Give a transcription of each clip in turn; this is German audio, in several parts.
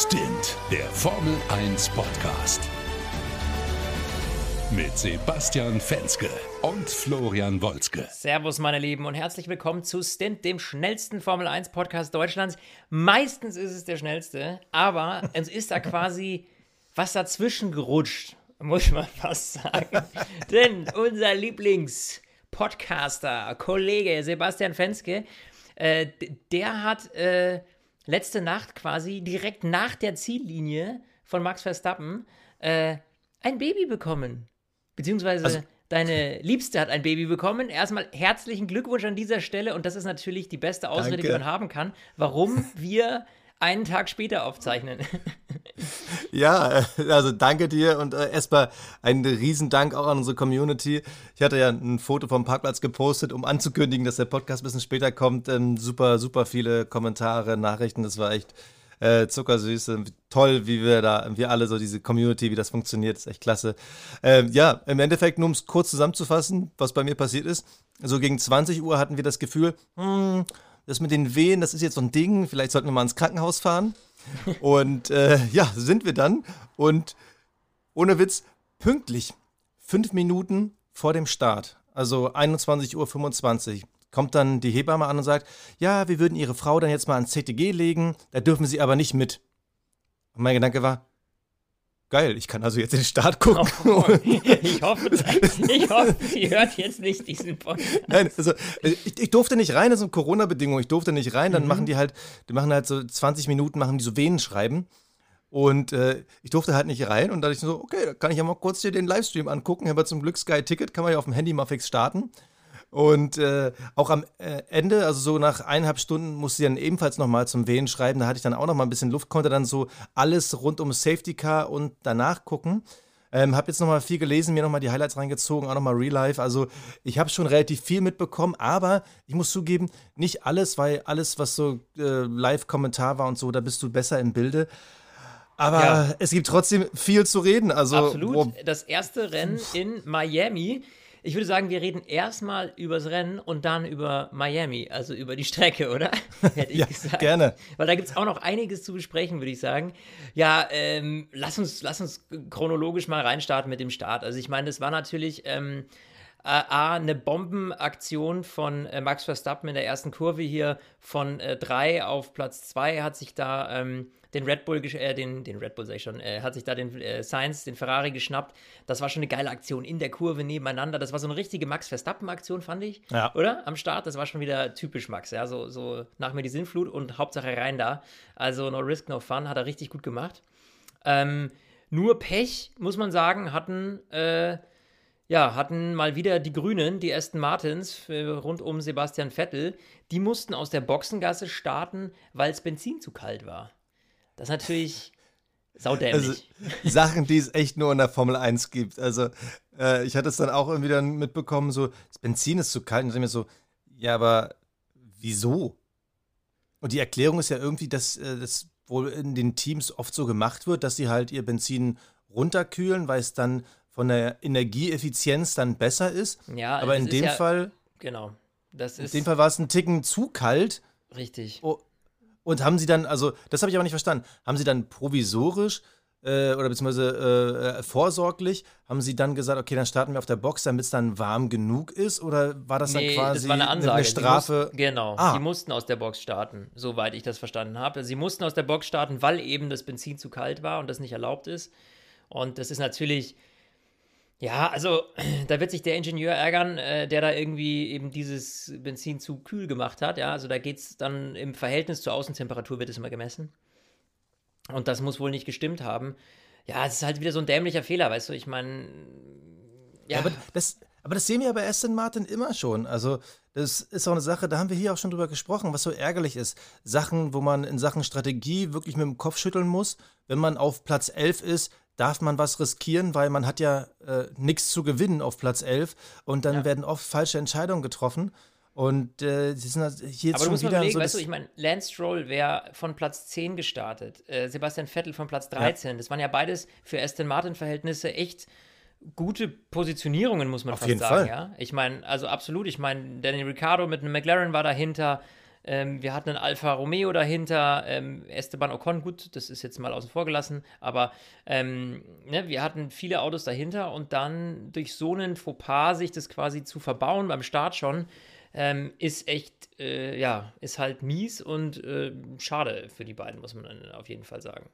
Stint, der Formel 1 Podcast. Mit Sebastian Fenske und Florian Wolzke. Servus, meine Lieben, und herzlich willkommen zu Stint, dem schnellsten Formel 1 Podcast Deutschlands. Meistens ist es der schnellste, aber es ist da quasi was dazwischen gerutscht, muss man fast sagen. Denn unser Lieblings-Podcaster, Kollege Sebastian Fenske, äh, der hat. Äh, letzte Nacht quasi direkt nach der Ziellinie von Max Verstappen äh, ein Baby bekommen. Beziehungsweise also, deine Liebste hat ein Baby bekommen. Erstmal herzlichen Glückwunsch an dieser Stelle und das ist natürlich die beste Ausrede, Danke. die man haben kann, warum wir einen Tag später aufzeichnen. Ja, also danke dir und äh, erstmal einen Riesendank auch an unsere Community. Ich hatte ja ein Foto vom Parkplatz gepostet, um anzukündigen, dass der Podcast ein bisschen später kommt. Ähm, super, super viele Kommentare, Nachrichten, das war echt äh, zuckersüß. Toll, wie wir da, wir alle so diese Community, wie das funktioniert, ist echt klasse. Ähm, ja, im Endeffekt, nur um es kurz zusammenzufassen, was bei mir passiert ist. So gegen 20 Uhr hatten wir das Gefühl, hm, das mit den Wehen, das ist jetzt so ein Ding, vielleicht sollten wir mal ins Krankenhaus fahren. Und äh, ja, sind wir dann. Und ohne Witz, pünktlich, fünf Minuten vor dem Start, also 21.25 Uhr, kommt dann die Hebamme an und sagt, ja, wir würden Ihre Frau dann jetzt mal ans CTG legen, da dürfen Sie aber nicht mit. Und mein Gedanke war, Geil, ich kann also jetzt den Start gucken. Oh, ich, hoffe, ich hoffe, sie hört jetzt nicht diesen Podcast. Nein, also ich, ich durfte nicht rein, das sind Corona-Bedingungen, ich durfte nicht rein, dann mhm. machen die halt, die machen halt so 20 Minuten, machen die so Venen schreiben. Und äh, ich durfte halt nicht rein und da dachte ich so, okay, da kann ich ja mal kurz hier den Livestream angucken. Haben wir zum Glück Sky Ticket, kann man ja auf dem Handy mal fix starten. Und äh, auch am äh, Ende, also so nach eineinhalb Stunden, musste ich dann ebenfalls nochmal zum Wehen schreiben. Da hatte ich dann auch nochmal ein bisschen Luft, konnte dann so alles rund um Safety Car und danach gucken. Ähm, hab jetzt nochmal viel gelesen, mir nochmal die Highlights reingezogen, auch nochmal Real Life. Also ich habe schon relativ viel mitbekommen, aber ich muss zugeben, nicht alles, weil alles, was so äh, Live-Kommentar war und so, da bist du besser im Bilde. Aber ja. es gibt trotzdem viel zu reden. Also, Absolut. Das erste Rennen in Miami ich würde sagen, wir reden erstmal übers Rennen und dann über Miami, also über die Strecke, oder? Hätte ich ja, gesagt. Gerne. Weil da gibt es auch noch einiges zu besprechen, würde ich sagen. Ja, ähm, lass, uns, lass uns chronologisch mal reinstarten mit dem Start. Also, ich meine, das war natürlich. Ähm, A, eine Bombenaktion von äh, Max Verstappen in der ersten Kurve hier von 3 äh, auf Platz 2 hat sich da ähm, den Red Bull, äh, den, den Red Bull sag ich schon, äh, hat sich da den äh, Sainz, den Ferrari geschnappt. Das war schon eine geile Aktion in der Kurve nebeneinander. Das war so eine richtige Max Verstappen-Aktion, fand ich. Ja. Oder? Am Start, das war schon wieder typisch Max, ja. So, so nach mir die Sinnflut und Hauptsache rein da. Also no risk, no fun, hat er richtig gut gemacht. Ähm, nur Pech, muss man sagen, hatten, äh, ja, hatten mal wieder die Grünen, die Aston Martins rund um Sebastian Vettel. Die mussten aus der Boxengasse starten, weil es Benzin zu kalt war. Das ist natürlich saudämlich. Also, Sachen, die es echt nur in der Formel 1 gibt. Also, äh, ich hatte es dann auch irgendwie dann mitbekommen, so, das Benzin ist zu kalt. Und ich mir so, ja, aber wieso? Und die Erklärung ist ja irgendwie, dass äh, das wohl in den Teams oft so gemacht wird, dass sie halt ihr Benzin runterkühlen, weil es dann von der Energieeffizienz dann besser ist. Ja, aber in dem ja, Fall. Genau. Das ist in dem Fall war es ein Ticken zu kalt. Richtig. Oh, und haben sie dann, also das habe ich aber nicht verstanden, haben sie dann provisorisch äh, oder beziehungsweise äh, vorsorglich, haben sie dann gesagt, okay, dann starten wir auf der Box, damit es dann warm genug ist? Oder war das nee, dann quasi das war eine, Ansage. eine Strafe? Mussten, genau, ah. sie mussten aus der Box starten, soweit ich das verstanden habe. Sie mussten aus der Box starten, weil eben das Benzin zu kalt war und das nicht erlaubt ist. Und das ist natürlich ja, also da wird sich der Ingenieur ärgern, äh, der da irgendwie eben dieses Benzin zu kühl gemacht hat. Ja, also da geht es dann im Verhältnis zur Außentemperatur wird es immer gemessen. Und das muss wohl nicht gestimmt haben. Ja, es ist halt wieder so ein dämlicher Fehler, weißt du? Ich meine, ja. ja. aber, das, aber das sehen wir bei Aston Martin immer schon. Also, das ist auch eine Sache, da haben wir hier auch schon drüber gesprochen, was so ärgerlich ist. Sachen, wo man in Sachen Strategie wirklich mit dem Kopf schütteln muss. Wenn man auf Platz 11 ist, darf man was riskieren, weil man hat ja äh, nichts zu gewinnen auf Platz 11 und dann ja. werden oft falsche Entscheidungen getroffen. Und äh, sie sind halt hier Aber schon du musst wieder mal überlegen, so weißt du, ich meine, Lance Stroll wäre von Platz 10 gestartet, äh, Sebastian Vettel von Platz 13. Ja. Das waren ja beides für Aston Martin-Verhältnisse echt gute Positionierungen, muss man Auf fast jeden sagen. Fall. Ja? Ich meine, also absolut, ich meine, Danny Ricciardo mit einem McLaren war dahinter, Ähm, wir hatten einen Alfa Romeo dahinter, ähm, Esteban Ocon, gut, das ist jetzt mal außen vor gelassen, aber ähm, ne, wir hatten viele Autos dahinter und dann durch so einen Fauxpas sich das quasi zu verbauen beim Start schon, ähm, ist echt, äh, ja, ist halt mies und äh, schade für die beiden, muss man auf jeden Fall sagen.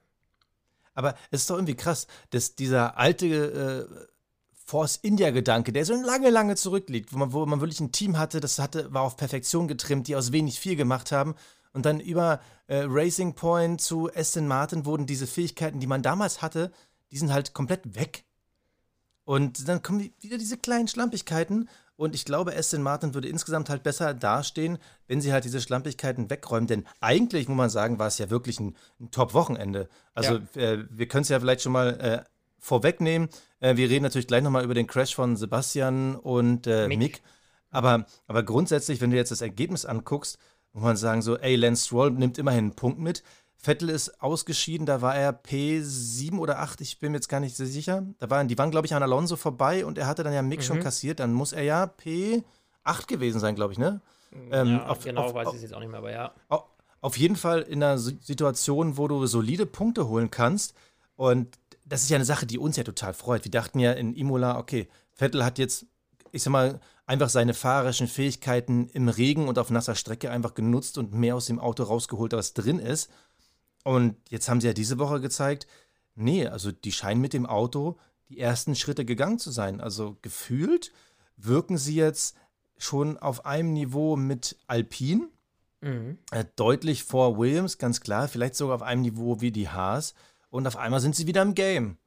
Aber es ist doch irgendwie krass, dass dieser alte äh, Force India-Gedanke, der so lange, lange zurückliegt, wo man, wo man wirklich ein Team hatte, das hatte, war auf Perfektion getrimmt, die aus wenig viel gemacht haben. Und dann über äh, Racing Point zu Aston Martin wurden diese Fähigkeiten, die man damals hatte, die sind halt komplett weg. Und dann kommen wieder diese kleinen Schlampigkeiten. Und ich glaube, Aston Martin würde insgesamt halt besser dastehen, wenn sie halt diese Schlampigkeiten wegräumen. Denn eigentlich, muss man sagen, war es ja wirklich ein, ein Top-Wochenende. Also ja. äh, wir können es ja vielleicht schon mal äh, vorwegnehmen. Äh, wir reden natürlich gleich nochmal über den Crash von Sebastian und äh, Mick. Mick. Aber, aber grundsätzlich, wenn du jetzt das Ergebnis anguckst, muss man sagen so, ey, Lance Stroll nimmt immerhin einen Punkt mit. Vettel ist ausgeschieden, da war er P7 oder 8, ich bin mir jetzt gar nicht so sicher. Da waren, die waren, glaube ich, an Alonso vorbei und er hatte dann ja Mick mhm. schon kassiert. Dann muss er ja P8 gewesen sein, glaube ich, ne? Ähm, ja, auf, genau, auf, weiß ich es jetzt auch nicht mehr, aber ja. Auf jeden Fall in einer Situation, wo du solide Punkte holen kannst. Und das ist ja eine Sache, die uns ja total freut. Wir dachten ja in Imola, okay, Vettel hat jetzt, ich sag mal, einfach seine fahrerischen Fähigkeiten im Regen und auf nasser Strecke einfach genutzt und mehr aus dem Auto rausgeholt, als drin ist. Und jetzt haben sie ja diese Woche gezeigt, nee, also die scheinen mit dem Auto die ersten Schritte gegangen zu sein. Also gefühlt wirken sie jetzt schon auf einem Niveau mit Alpine, mhm. äh, deutlich vor Williams, ganz klar, vielleicht sogar auf einem Niveau wie die Haas und auf einmal sind sie wieder im Game.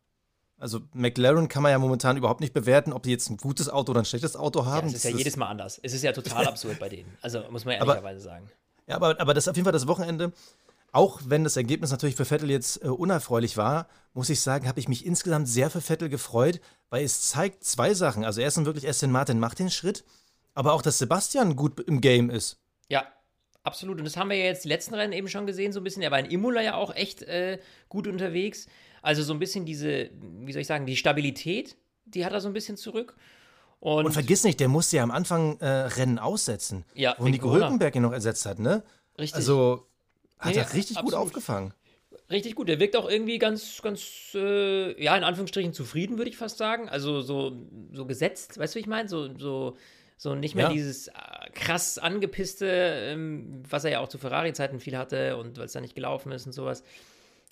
Also McLaren kann man ja momentan überhaupt nicht bewerten, ob die jetzt ein gutes Auto oder ein schlechtes Auto haben. Ja, es ist ja jedes Mal anders. Es ist ja total absurd bei denen. Also muss man ehrlicherweise aber, sagen. Ja, aber, aber das ist auf jeden Fall das Wochenende. Auch wenn das Ergebnis natürlich für Vettel jetzt äh, unerfreulich war, muss ich sagen, habe ich mich insgesamt sehr für Vettel gefreut, weil es zeigt zwei Sachen. Also erstens wirklich Aston Martin macht den Schritt, aber auch, dass Sebastian gut im Game ist. Ja, Absolut. Und das haben wir ja jetzt die letzten Rennen eben schon gesehen, so ein bisschen. Er war in Imola ja auch echt äh, gut unterwegs. Also so ein bisschen diese, wie soll ich sagen, die Stabilität, die hat er so ein bisschen zurück. Und, und vergiss nicht, der musste ja am Anfang äh, Rennen aussetzen, ja, wo Nico Hülkenberg ihn noch ersetzt hat, ne? Richtig. Also hat nee, er richtig absolut. gut aufgefangen. Richtig gut. Der wirkt auch irgendwie ganz, ganz, äh, ja, in Anführungsstrichen zufrieden, würde ich fast sagen. Also so, so gesetzt, weißt du, wie ich meine? So, so so nicht mehr ja. dieses äh, krass angepisste, ähm, was er ja auch zu Ferrari-Zeiten viel hatte und weil es da nicht gelaufen ist und sowas.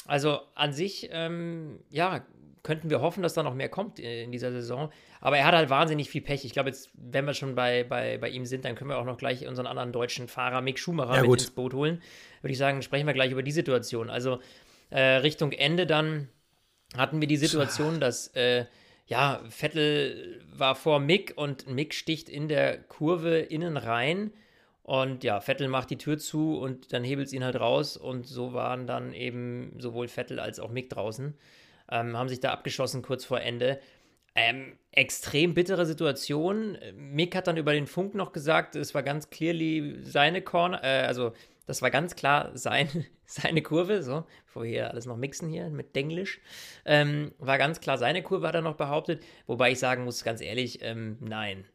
Also an sich, ähm, ja, könnten wir hoffen, dass da noch mehr kommt in dieser Saison. Aber er hat halt wahnsinnig viel Pech. Ich glaube, jetzt, wenn wir schon bei, bei, bei ihm sind, dann können wir auch noch gleich unseren anderen deutschen Fahrer Mick Schumacher ja, mit ins Boot holen. Würde ich sagen, sprechen wir gleich über die Situation. Also äh, Richtung Ende dann hatten wir die Situation, dass äh, ja, Vettel war vor Mick und Mick sticht in der Kurve innen rein. Und ja, Vettel macht die Tür zu und dann hebelt es ihn halt raus. Und so waren dann eben sowohl Vettel als auch Mick draußen. Ähm, haben sich da abgeschossen kurz vor Ende. Ähm, extrem bittere Situation. Mick hat dann über den Funk noch gesagt, es war ganz clearly seine Corner, äh, also das war ganz klar sein, seine Kurve, so, bevor wir hier alles noch mixen hier mit Denglisch. Ähm, war ganz klar seine Kurve, hat er noch behauptet. Wobei ich sagen muss, ganz ehrlich, ähm, nein,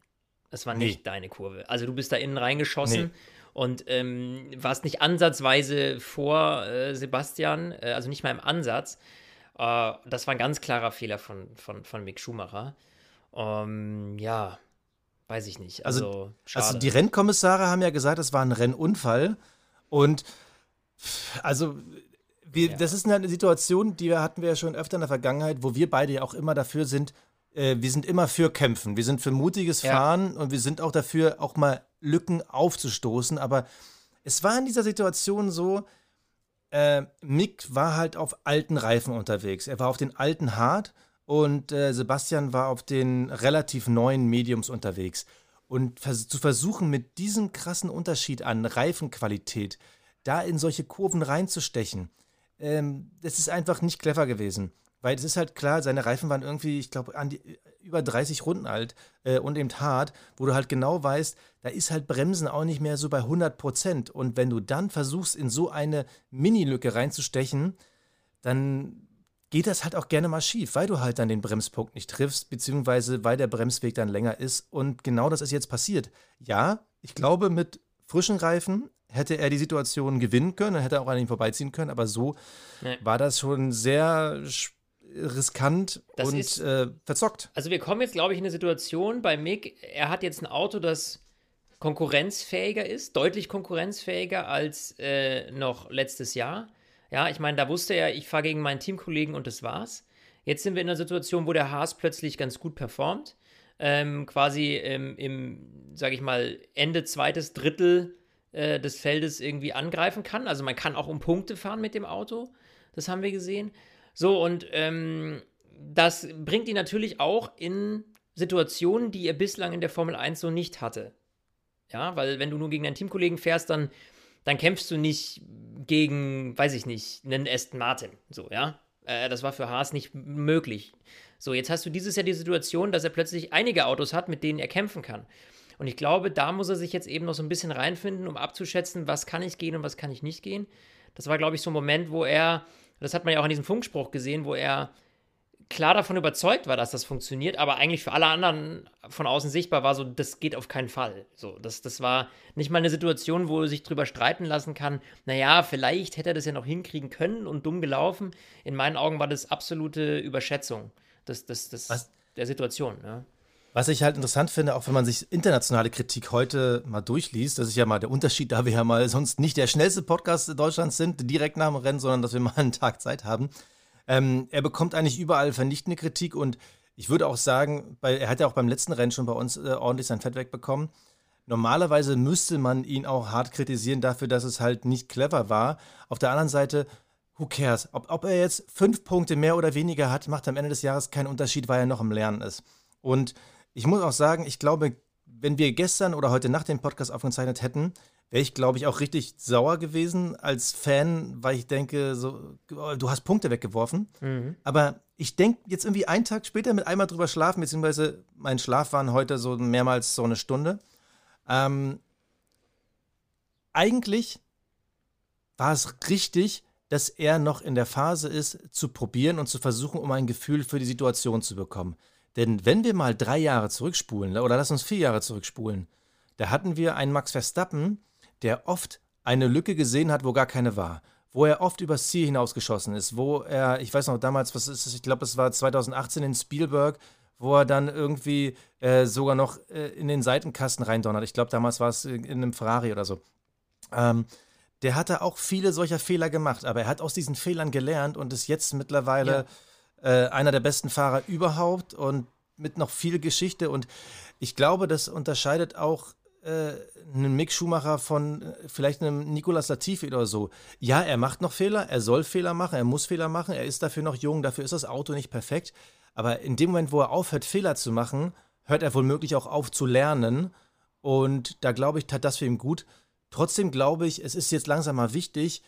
das war nicht nee. deine Kurve. Also du bist da innen reingeschossen. Nee. Und ähm, warst nicht ansatzweise vor äh, Sebastian, äh, also nicht mal im Ansatz. Äh, das war ein ganz klarer Fehler von, von, von Mick Schumacher. Ähm, ja, weiß ich nicht. Also, also, also die Rennkommissare haben ja gesagt, es war ein Rennunfall. Und also, wir, ja. das ist eine Situation, die wir hatten wir ja schon öfter in der Vergangenheit, wo wir beide ja auch immer dafür sind, äh, wir sind immer für Kämpfen. Wir sind für mutiges ja. Fahren und wir sind auch dafür, auch mal Lücken aufzustoßen. Aber es war in dieser Situation so, äh, Mick war halt auf alten Reifen unterwegs. Er war auf den alten Hard und äh, Sebastian war auf den relativ neuen Mediums unterwegs. Und vers zu versuchen, mit diesem krassen Unterschied an Reifenqualität da in solche Kurven reinzustechen, ähm, das ist einfach nicht clever gewesen. Weil es ist halt klar, seine Reifen waren irgendwie, ich glaube, über 30 Runden alt äh, und eben hart, wo du halt genau weißt, da ist halt Bremsen auch nicht mehr so bei 100 Prozent. Und wenn du dann versuchst, in so eine Mini-Lücke reinzustechen, dann geht das halt auch gerne mal schief, weil du halt dann den Bremspunkt nicht triffst, beziehungsweise weil der Bremsweg dann länger ist. Und genau das ist jetzt passiert. Ja, ich glaube, mit frischen Reifen hätte er die Situation gewinnen können, dann hätte er auch an ihm vorbeiziehen können, aber so nee. war das schon sehr riskant das und ist, äh, verzockt. Also wir kommen jetzt, glaube ich, in eine Situation bei Mick, er hat jetzt ein Auto, das konkurrenzfähiger ist, deutlich konkurrenzfähiger als äh, noch letztes Jahr. Ja, ich meine, da wusste er, ich fahre gegen meinen Teamkollegen und das war's. Jetzt sind wir in einer Situation, wo der Haas plötzlich ganz gut performt. Ähm, quasi ähm, im, sage ich mal, Ende zweites Drittel äh, des Feldes irgendwie angreifen kann. Also man kann auch um Punkte fahren mit dem Auto. Das haben wir gesehen. So, und ähm, das bringt ihn natürlich auch in Situationen, die er bislang in der Formel 1 so nicht hatte. Ja, weil wenn du nur gegen deinen Teamkollegen fährst, dann, dann kämpfst du nicht gegen, weiß ich nicht, einen Aston Martin. So, ja. Äh, das war für Haas nicht möglich. So, jetzt hast du dieses Jahr die Situation, dass er plötzlich einige Autos hat, mit denen er kämpfen kann. Und ich glaube, da muss er sich jetzt eben noch so ein bisschen reinfinden, um abzuschätzen, was kann ich gehen und was kann ich nicht gehen. Das war, glaube ich, so ein Moment, wo er, das hat man ja auch in diesem Funkspruch gesehen, wo er klar davon überzeugt war, dass das funktioniert, aber eigentlich für alle anderen von außen sichtbar war so, das geht auf keinen Fall. So, das, das war nicht mal eine Situation, wo er sich drüber streiten lassen kann, naja, vielleicht hätte er das ja noch hinkriegen können und dumm gelaufen. In meinen Augen war das absolute Überschätzung des, des, des, der Situation. Ja. Was ich halt interessant finde, auch wenn man sich internationale Kritik heute mal durchliest, das ist ja mal der Unterschied, da wir ja mal sonst nicht der schnellste Podcast Deutschlands sind, direkt nach dem Rennen, sondern dass wir mal einen Tag Zeit haben. Ähm, er bekommt eigentlich überall vernichtende Kritik und ich würde auch sagen, weil er hat ja auch beim letzten Rennen schon bei uns äh, ordentlich sein Fett wegbekommen. Normalerweise müsste man ihn auch hart kritisieren dafür, dass es halt nicht clever war. Auf der anderen Seite, who cares? Ob, ob er jetzt fünf Punkte mehr oder weniger hat, macht am Ende des Jahres keinen Unterschied, weil er noch im Lernen ist. Und ich muss auch sagen, ich glaube, wenn wir gestern oder heute Nacht den Podcast aufgezeichnet hätten, wäre ich, glaube ich, auch richtig sauer gewesen als Fan, weil ich denke, so, oh, du hast Punkte weggeworfen. Mhm. Aber ich denke jetzt irgendwie einen Tag später mit einmal drüber schlafen, beziehungsweise mein Schlaf waren heute so mehrmals so eine Stunde. Ähm, eigentlich war es richtig, dass er noch in der Phase ist, zu probieren und zu versuchen, um ein Gefühl für die Situation zu bekommen. Denn wenn wir mal drei Jahre zurückspulen, oder lass uns vier Jahre zurückspulen, da hatten wir einen Max Verstappen, der oft eine Lücke gesehen hat, wo gar keine war. Wo er oft übers Ziel hinausgeschossen ist, wo er, ich weiß noch damals, was ist es, ich glaube, es war 2018 in Spielberg, wo er dann irgendwie äh, sogar noch äh, in den Seitenkasten reindonnert. Ich glaube, damals war es in einem Ferrari oder so. Ähm, der hatte auch viele solcher Fehler gemacht, aber er hat aus diesen Fehlern gelernt und ist jetzt mittlerweile ja. äh, einer der besten Fahrer überhaupt und mit noch viel Geschichte. Und ich glaube, das unterscheidet auch äh, einen Mick Schumacher von äh, vielleicht einem Nicolas Latifi oder so. Ja, er macht noch Fehler, er soll Fehler machen, er muss Fehler machen, er ist dafür noch jung, dafür ist das Auto nicht perfekt. Aber in dem Moment, wo er aufhört, Fehler zu machen, hört er womöglich auch auf zu lernen. Und da glaube ich, tat das für ihn gut. Trotzdem glaube ich, es ist jetzt langsam mal wichtig,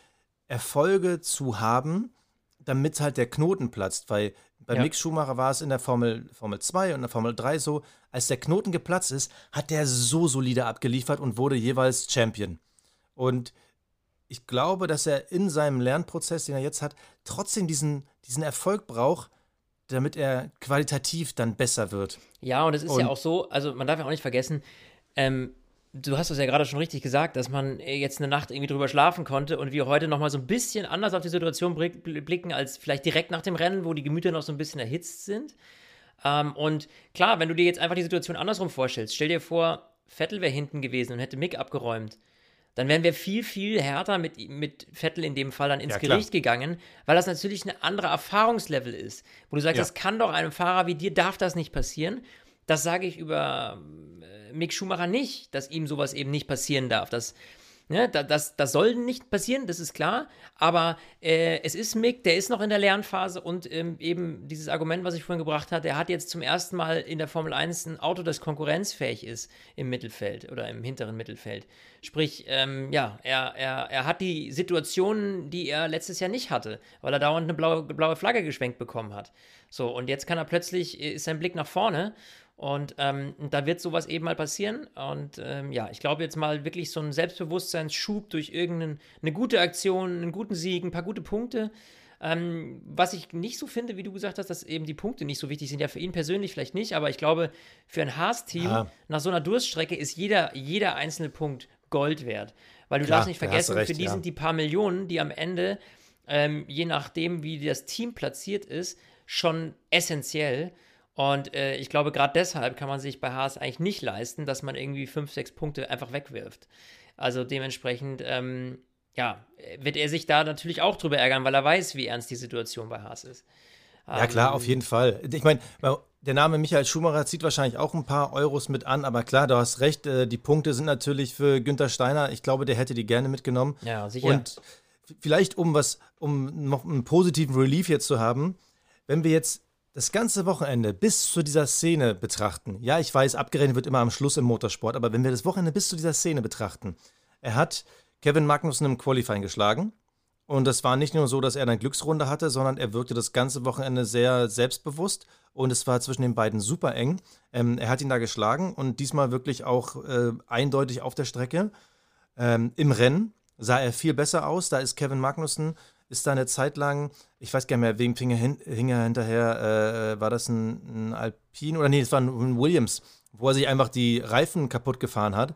Erfolge zu haben, damit halt der Knoten platzt, weil bei ja. Mick Schumacher war es in der Formel, Formel 2 und in der Formel 3 so, als der Knoten geplatzt ist, hat der so solide abgeliefert und wurde jeweils Champion. Und ich glaube, dass er in seinem Lernprozess, den er jetzt hat, trotzdem diesen, diesen Erfolg braucht, damit er qualitativ dann besser wird. Ja, und es ist und ja auch so, also man darf ja auch nicht vergessen, ähm, du hast es ja gerade schon richtig gesagt, dass man jetzt eine Nacht irgendwie drüber schlafen konnte und wir heute nochmal so ein bisschen anders auf die Situation blicken als vielleicht direkt nach dem Rennen, wo die Gemüter noch so ein bisschen erhitzt sind. Ähm, und klar, wenn du dir jetzt einfach die Situation andersrum vorstellst, stell dir vor, Vettel wäre hinten gewesen und hätte Mick abgeräumt. Dann wären wir viel, viel härter mit, mit Vettel in dem Fall dann ins ja, Gericht gegangen, weil das natürlich ein anderer Erfahrungslevel ist. Wo du sagst, ja. das kann doch einem Fahrer wie dir, darf das nicht passieren. Das sage ich über Mick Schumacher nicht, dass ihm sowas eben nicht passieren darf. Das, ne, das, das soll nicht passieren, das ist klar. Aber äh, es ist Mick, der ist noch in der Lernphase und ähm, eben dieses Argument, was ich vorhin gebracht hatte, er hat jetzt zum ersten Mal in der Formel 1 ein Auto, das konkurrenzfähig ist im Mittelfeld oder im hinteren Mittelfeld. Sprich, ähm, ja, er, er, er hat die Situationen, die er letztes Jahr nicht hatte, weil er dauernd eine blaue, blaue Flagge geschwenkt bekommen hat. So, und jetzt kann er plötzlich, ist sein Blick nach vorne und ähm, da wird sowas eben mal passieren. Und ähm, ja, ich glaube jetzt mal wirklich so ein Selbstbewusstseinsschub durch irgendeine gute Aktion, einen guten Sieg, ein paar gute Punkte. Ähm, was ich nicht so finde, wie du gesagt hast, dass eben die Punkte nicht so wichtig sind. Ja, für ihn persönlich vielleicht nicht, aber ich glaube, für ein Haas-Team nach so einer Durststrecke ist jeder, jeder einzelne Punkt Gold wert. Weil du Klar, darfst nicht vergessen, recht, für die ja. sind die paar Millionen, die am Ende, ähm, je nachdem, wie das Team platziert ist, schon essentiell. Und äh, ich glaube, gerade deshalb kann man sich bei Haas eigentlich nicht leisten, dass man irgendwie fünf, sechs Punkte einfach wegwirft. Also dementsprechend, ähm, ja, wird er sich da natürlich auch drüber ärgern, weil er weiß, wie ernst die Situation bei Haas ist. Ja, klar, ähm, auf jeden Fall. Ich meine, der Name Michael Schumacher zieht wahrscheinlich auch ein paar Euros mit an, aber klar, du hast recht, äh, die Punkte sind natürlich für Günther Steiner. Ich glaube, der hätte die gerne mitgenommen. Ja, sicher. Und vielleicht um was, um noch einen positiven Relief jetzt zu haben, wenn wir jetzt das ganze Wochenende bis zu dieser Szene betrachten, ja, ich weiß, abgerechnet wird immer am Schluss im Motorsport, aber wenn wir das Wochenende bis zu dieser Szene betrachten, er hat Kevin Magnussen im Qualifying geschlagen. Und es war nicht nur so, dass er eine Glücksrunde hatte, sondern er wirkte das ganze Wochenende sehr selbstbewusst und es war zwischen den beiden super eng. Ähm, er hat ihn da geschlagen und diesmal wirklich auch äh, eindeutig auf der Strecke. Ähm, Im Rennen sah er viel besser aus. Da ist Kevin Magnussen ist da eine Zeit lang, ich weiß gar nicht mehr, wem hing er, hin, hing er hinterher, äh, war das ein, ein Alpine oder nee, es war ein Williams, wo er sich einfach die Reifen kaputt gefahren hat,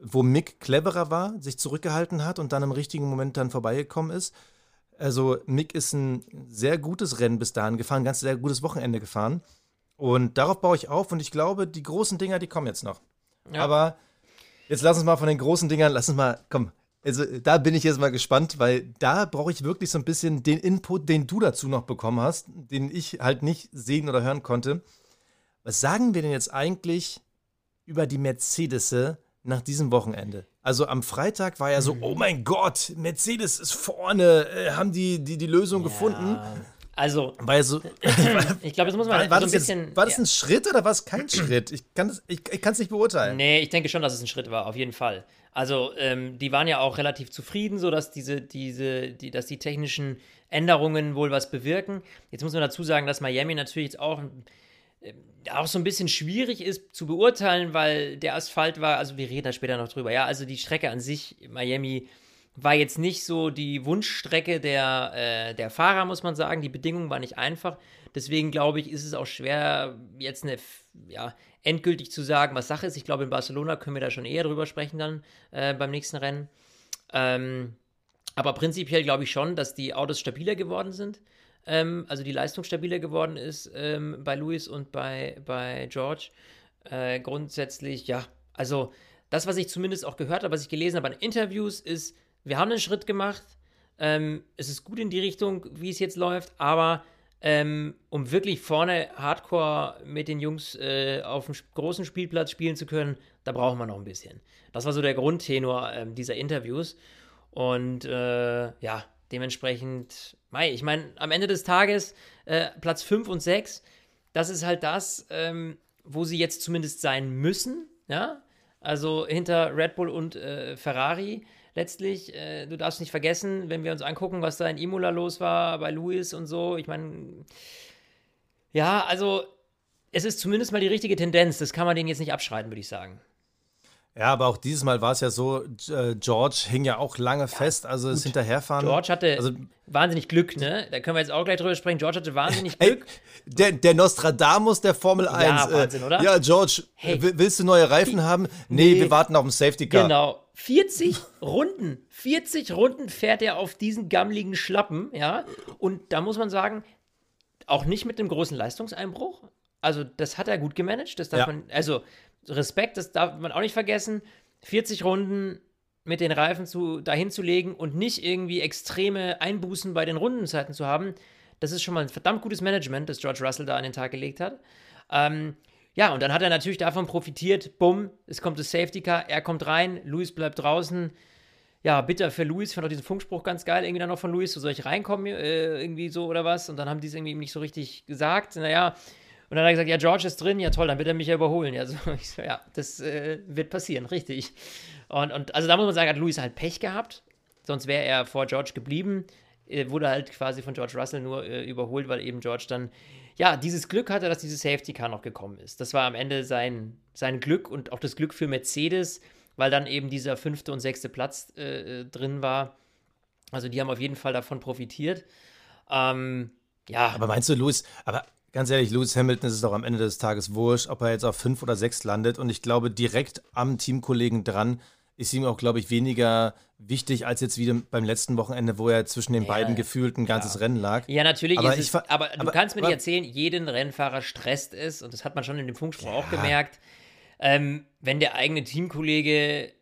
wo Mick cleverer war, sich zurückgehalten hat und dann im richtigen Moment dann vorbeigekommen ist. Also Mick ist ein sehr gutes Rennen bis dahin gefahren, ein ganz sehr gutes Wochenende gefahren. Und darauf baue ich auf und ich glaube, die großen Dinger, die kommen jetzt noch. Ja. Aber jetzt lass uns mal von den großen Dingern, lass uns mal, komm, also da bin ich jetzt mal gespannt, weil da brauche ich wirklich so ein bisschen den Input, den du dazu noch bekommen hast, den ich halt nicht sehen oder hören konnte. Was sagen wir denn jetzt eigentlich über die Mercedes nach diesem Wochenende? Also am Freitag war ja so, mhm. oh mein Gott, Mercedes ist vorne, äh, haben die, die die Lösung ja. gefunden. Also, so, ich glaube, das muss man war, war so ein bisschen. Jetzt, war das ein Schritt oder war es kein Schritt? Ich kann es ich, ich nicht beurteilen. Nee, ich denke schon, dass es ein Schritt war, auf jeden Fall. Also, ähm, die waren ja auch relativ zufrieden, so dass diese, diese, die, dass die technischen Änderungen wohl was bewirken. Jetzt muss man dazu sagen, dass Miami natürlich jetzt auch, äh, auch so ein bisschen schwierig ist zu beurteilen, weil der Asphalt war, also wir reden da später noch drüber, ja, also die Strecke an sich, Miami war jetzt nicht so die Wunschstrecke der, äh, der Fahrer, muss man sagen. Die Bedingungen waren nicht einfach. Deswegen glaube ich, ist es auch schwer, jetzt eine, ja, endgültig zu sagen, was Sache ist. Ich glaube, in Barcelona können wir da schon eher drüber sprechen dann äh, beim nächsten Rennen. Ähm, aber prinzipiell glaube ich schon, dass die Autos stabiler geworden sind. Ähm, also die Leistung stabiler geworden ist ähm, bei Lewis und bei, bei George. Äh, grundsätzlich, ja, also das, was ich zumindest auch gehört habe, was ich gelesen habe an Interviews, ist, wir haben einen Schritt gemacht. Ähm, es ist gut in die Richtung, wie es jetzt läuft, aber ähm, um wirklich vorne Hardcore mit den Jungs äh, auf dem großen Spielplatz spielen zu können, da braucht man noch ein bisschen. Das war so der Grundtenor äh, dieser Interviews. Und äh, ja, dementsprechend, mei, ich meine, am Ende des Tages äh, Platz 5 und 6, das ist halt das, ähm, wo sie jetzt zumindest sein müssen. Ja, also hinter Red Bull und äh, Ferrari letztlich, äh, du darfst nicht vergessen, wenn wir uns angucken, was da in Imola los war bei Lewis und so, ich meine, ja, also es ist zumindest mal die richtige Tendenz, das kann man denen jetzt nicht abschreiten, würde ich sagen. Ja, aber auch dieses Mal war es ja so, äh, George hing ja auch lange ja, fest, also gut. das Hinterherfahren. George hatte also, wahnsinnig Glück, ne? Da können wir jetzt auch gleich drüber sprechen. George hatte wahnsinnig Glück. Hey, der, der, Nostradamus der Formel 1. Ja, äh, Wahnsinn, oder? Ja, George, hey, willst du neue Reifen haben? Nee, nee, wir warten auf den Safety Car. Genau. 40 Runden, 40 Runden fährt er auf diesen gammeligen Schlappen, ja? Und da muss man sagen, auch nicht mit einem großen Leistungseinbruch. Also, das hat er gut gemanagt. Das darf ja. man, also Respekt, das darf man auch nicht vergessen. 40 Runden mit den Reifen zu, dahin zu legen und nicht irgendwie extreme Einbußen bei den Rundenzeiten zu haben, das ist schon mal ein verdammt gutes Management, das George Russell da an den Tag gelegt hat. Ähm, ja, und dann hat er natürlich davon profitiert. Bumm, es kommt das Safety Car, er kommt rein, Luis bleibt draußen. Ja, bitter für Luis. Ich fand auch diesen Funkspruch ganz geil, irgendwie dann noch von Luis, so soll ich reinkommen, äh, irgendwie so oder was. Und dann haben die es irgendwie nicht so richtig gesagt. Naja, und dann hat er gesagt, ja, George ist drin, ja toll, dann wird er mich ja überholen. Ja, so, so, ja das äh, wird passieren, richtig. Und, und also da muss man sagen, hat Louis halt Pech gehabt. Sonst wäre er vor George geblieben. Er wurde halt quasi von George Russell nur äh, überholt, weil eben George dann, ja, dieses Glück hatte, dass dieses Safety Car noch gekommen ist. Das war am Ende sein, sein Glück und auch das Glück für Mercedes, weil dann eben dieser fünfte und sechste Platz äh, äh drin war. Also die haben auf jeden Fall davon profitiert. Ähm, ja. Aber meinst du, Louis, aber Ganz ehrlich, Lewis Hamilton ist es doch am Ende des Tages wurscht, ob er jetzt auf fünf oder sechs landet. Und ich glaube, direkt am Teamkollegen dran ist ihm auch, glaube ich, weniger wichtig als jetzt wieder beim letzten Wochenende, wo er zwischen den Ja, beiden gefühlt ein ganzes ja. Rennen lag. Ja, natürlich Aber es, aber du aber- kannst mir aber- nicht erzählen, jeden Rennfahrer stresst es, und das hat man schon in dem Funkspruch auch gemerkt, ähm, wenn der eigene Teamkollege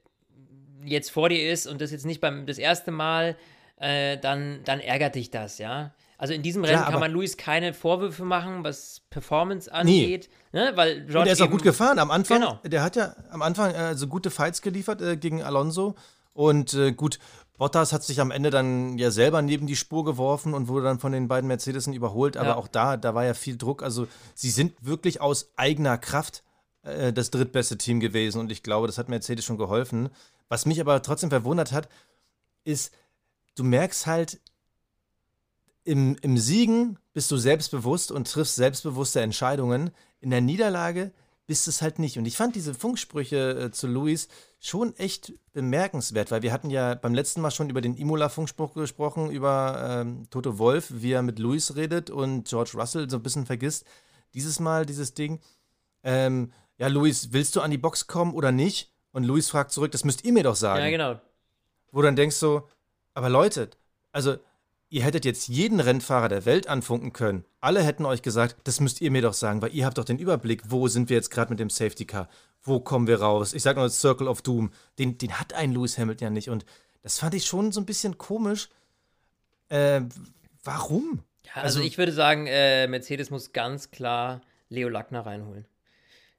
jetzt vor dir ist und das jetzt nicht beim das erste Mal, äh, dann, dann ärgert dich das, ja. Also in diesem Rennen kann aber- man Luis keine Vorwürfe machen, was Performance angeht, ne? weil George Und er ist auch gut gefahren. Am Anfang, Genau. der hat ja am Anfang äh, so gute Fights geliefert äh, gegen Alonso. Und äh, gut, Bottas hat sich am Ende dann ja selber neben die Spur geworfen und wurde dann von den beiden Mercedesen überholt. Aber Ja. auch da, da war ja viel Druck. Also sie sind wirklich aus eigener Kraft äh, das drittbeste Team gewesen. Und ich glaube, das hat Mercedes schon geholfen. Was mich aber trotzdem verwundert hat, ist, du merkst halt, im, im Siegen bist du selbstbewusst und triffst selbstbewusste Entscheidungen. In der Niederlage bist es halt nicht. Und ich fand diese Funksprüche äh, zu Luis schon echt bemerkenswert, weil wir hatten ja beim letzten Mal schon über den Imola-Funkspruch gesprochen, über ähm, Toto Wolf, wie er mit Luis redet und George Russell so ein bisschen vergisst. Dieses Mal dieses Ding, ähm, ja, Luis, willst du an die Box kommen oder nicht? Und Luis fragt zurück, das müsst ihr mir doch sagen Ja, genau. wo du dann denkst so, aber Leute, also ihr hättet jetzt jeden Rennfahrer der Welt anfunken können. Alle hätten euch gesagt, das müsst ihr mir doch sagen, weil ihr habt doch den Überblick, wo sind wir jetzt gerade mit dem Safety Car? Wo kommen wir raus? Ich sag nur Circle of Doom. Den, den hat ein Lewis Hamilton ja nicht. Und das fand ich schon so ein bisschen komisch. Äh, warum? Ja, also, ich würde sagen, äh, Mercedes muss ganz klar Leo Lackner reinholen.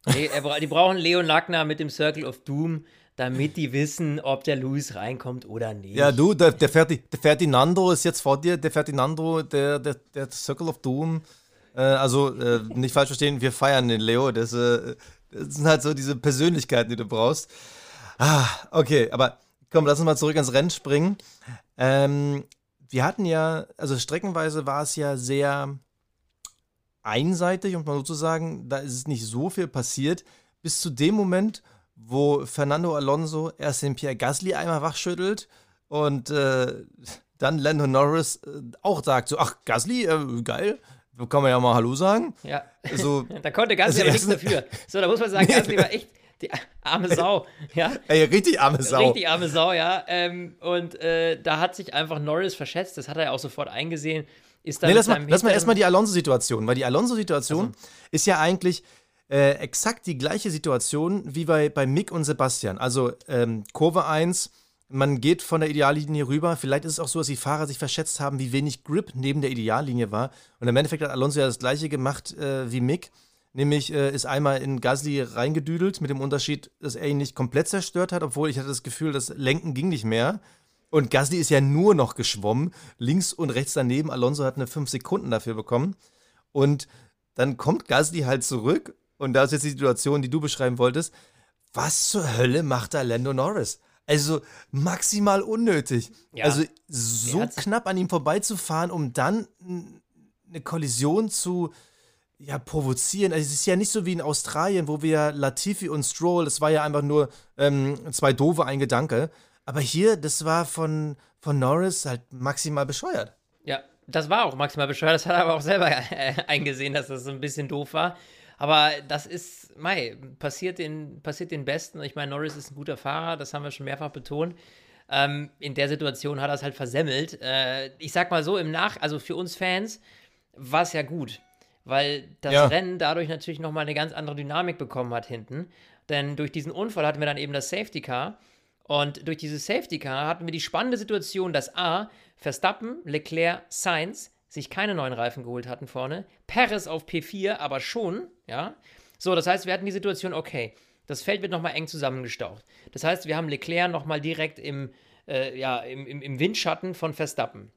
Le die brauchen Leo Lackner mit dem Circle of Doom, damit die wissen, ob der Luis reinkommt oder nicht. Ja, du, der, der, Ferdi, der Ferdinando ist jetzt vor dir. Der Ferdinando, der, der, der Circle of Doom. Äh, also, äh, nicht falsch verstehen, wir feiern den Leo. Das, äh, das sind halt so diese Persönlichkeiten, die du brauchst. Ah, okay, aber komm, lass uns mal zurück ans Rennen springen. Ähm, wir hatten ja, also streckenweise war es ja sehr einseitig, um mal so zu sagen. Da ist nicht so viel passiert, bis zu dem Moment, wo Fernando Alonso erst den Pierre Gasly einmal wachschüttelt und äh, dann Lando Norris äh, auch sagt so, ach, Gasly, äh, geil, kann man ja mal Hallo sagen. Ja. So, da konnte Gasly Also aber nichts dafür. So, da muss man sagen, Gasly war echt die arme Sau. Ja. ey, richtig arme Sau. Richtig arme Sau, ja. Ähm, und äh, da hat sich einfach Norris verschätzt, das hat er ja auch sofort eingesehen. Ist Nee, lass mal, lass mal erstmal die Alonso-Situation, weil die Alonso-Situation ist ja eigentlich äh, exakt die gleiche Situation wie bei, bei Mick und Sebastian. Also ähm, Kurve 1, man geht von der Ideallinie rüber. Vielleicht ist es auch so, dass die Fahrer sich verschätzt haben, wie wenig Grip neben der Ideallinie war. Und im Endeffekt hat Alonso ja das gleiche gemacht äh, wie Mick. Nämlich äh, ist einmal in Gasly reingedüdelt, mit dem Unterschied, dass er ihn nicht komplett zerstört hat, obwohl ich hatte das Gefühl, das Lenken ging nicht mehr. Und Gasly ist ja nur noch geschwommen, links und rechts daneben. Alonso hat eine 5 Sekunden dafür bekommen. Und dann kommt Gasly halt zurück. Und da ist jetzt die Situation, die du beschreiben wolltest. Was zur Hölle macht da Lando Norris? Also maximal unnötig. Ja. Also so knapp an ihm vorbeizufahren, um dann eine Kollision zu ja, provozieren. Also es ist ja nicht so wie in Australien, wo wir Latifi und Stroll, das war ja einfach nur ähm, zwei doofe, ein Gedanke. Aber hier, das war von, von Norris halt maximal bescheuert. Ja, das war auch maximal bescheuert. Das hat er aber auch selber äh, eingesehen, dass das so ein bisschen doof war. Aber das ist, Mai, passiert den, passiert den Besten. Ich meine, Norris ist ein guter Fahrer, das haben wir schon mehrfach betont. Ähm, in der Situation hat er es halt versemmelt. Äh, ich sag mal so, im Nach-, also für uns Fans war es ja gut, weil das Ja. Rennen dadurch natürlich nochmal eine ganz andere Dynamik bekommen hat hinten. Denn durch diesen Unfall hatten wir dann eben das Safety Car. Und durch dieses Safety Car hatten wir die spannende Situation, dass A, Verstappen, Leclerc, Sainz sich keine neuen Reifen geholt hatten vorne, Perez auf P4 aber schon, ja. So, das heißt, wir hatten die Situation, okay, das Feld wird nochmal eng zusammengestaucht. Das heißt, wir haben Leclerc nochmal direkt im, äh, ja, im, im, im Windschatten von Verstappen.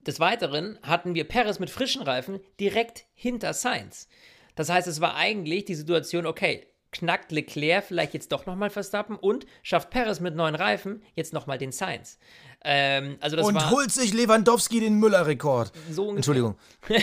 Des Weiteren hatten wir Perez mit frischen Reifen direkt hinter Sainz. Das heißt, es war eigentlich die Situation, okay, knackt Leclerc vielleicht jetzt doch nochmal Verstappen und schafft Perez mit neuen Reifen jetzt nochmal den Sainz. Ähm, also das und war holt sich Lewandowski den Müller-Rekord. so. Entschuldigung.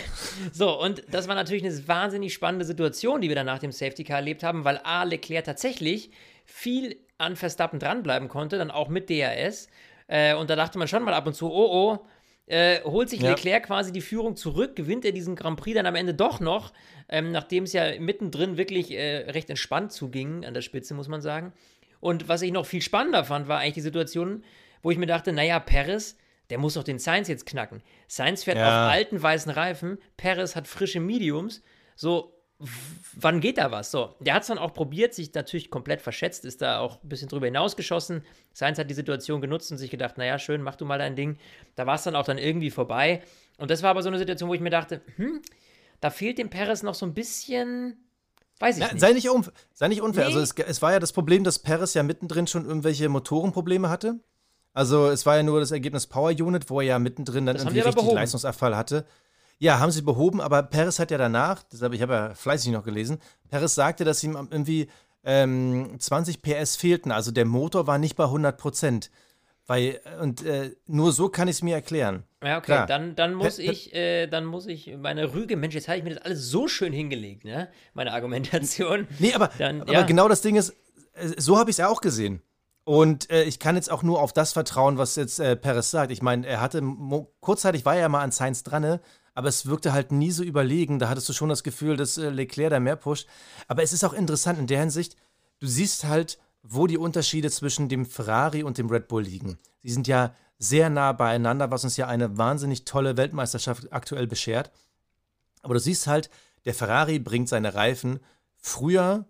So, und das war natürlich eine wahnsinnig spannende Situation, die wir dann nach dem Safety Car erlebt haben, weil A. Leclerc tatsächlich viel an Verstappen dranbleiben konnte, dann auch mit DRS. Äh, und da dachte man schon mal ab und zu, oh oh, äh, holt sich Ja. Leclerc quasi die Führung zurück, gewinnt er diesen Grand Prix dann am Ende doch noch, ähm, nachdem es ja mittendrin wirklich äh, recht entspannt zuging an der Spitze, muss man sagen. Und was ich noch viel spannender fand, war eigentlich die Situation, wo ich mir dachte, naja, Paris, der muss doch den Sainz jetzt knacken. Sainz fährt Ja. auf alten weißen Reifen, Paris hat frische Mediums. So, wann geht da was? So, der hat es dann auch probiert, sich natürlich komplett verschätzt, ist da auch ein bisschen drüber hinausgeschossen. Sainz hat die Situation genutzt und sich gedacht, naja, schön, mach du mal dein Ding. Da war es dann auch dann irgendwie vorbei. Und das war aber so eine Situation, wo ich mir dachte, hm, da fehlt dem Perez noch so ein bisschen, weiß ich Ja, nicht. sei, nicht um, sei nicht unfair. Nee. Also es, es war ja das Problem, dass Perez ja mittendrin schon irgendwelche Motorenprobleme hatte. Also es war ja nur das Ergebnis Power Unit, wo er ja mittendrin dann Das irgendwie richtig behoben. Leistungsabfall hatte. Ja, haben sie behoben, aber Perez hat ja danach, deshalb, ich habe ja fleißig noch gelesen, Perez sagte, dass ihm irgendwie ähm, 20 PS fehlten. Also der Motor war nicht bei 100 Prozent. Weil, und äh, nur so kann ich es mir erklären. Ja, okay, Klar. dann, dann muss Pe- ich, äh, dann muss ich meine Rüge, Mensch, jetzt habe ich mir das alles so schön hingelegt, ne? Meine Argumentation. Nee, aber, Dann, aber ja. genau das Ding ist, äh, so habe ich es ja auch gesehen. Und äh, ich kann jetzt auch nur auf das vertrauen, was jetzt äh, Perez sagt. Ich meine, er hatte, kurzzeitig war er ja mal an Sainz dran, ne? aber es wirkte halt nie so überlegen. Da hattest du schon das Gefühl, dass äh, Leclerc da mehr pusht. Aber es ist auch interessant in der Hinsicht, du siehst halt, wo die Unterschiede zwischen dem Ferrari und dem Red Bull liegen. Sie sind ja sehr nah beieinander, was uns ja eine wahnsinnig tolle Weltmeisterschaft aktuell beschert. Aber du siehst halt, der Ferrari bringt seine Reifen früher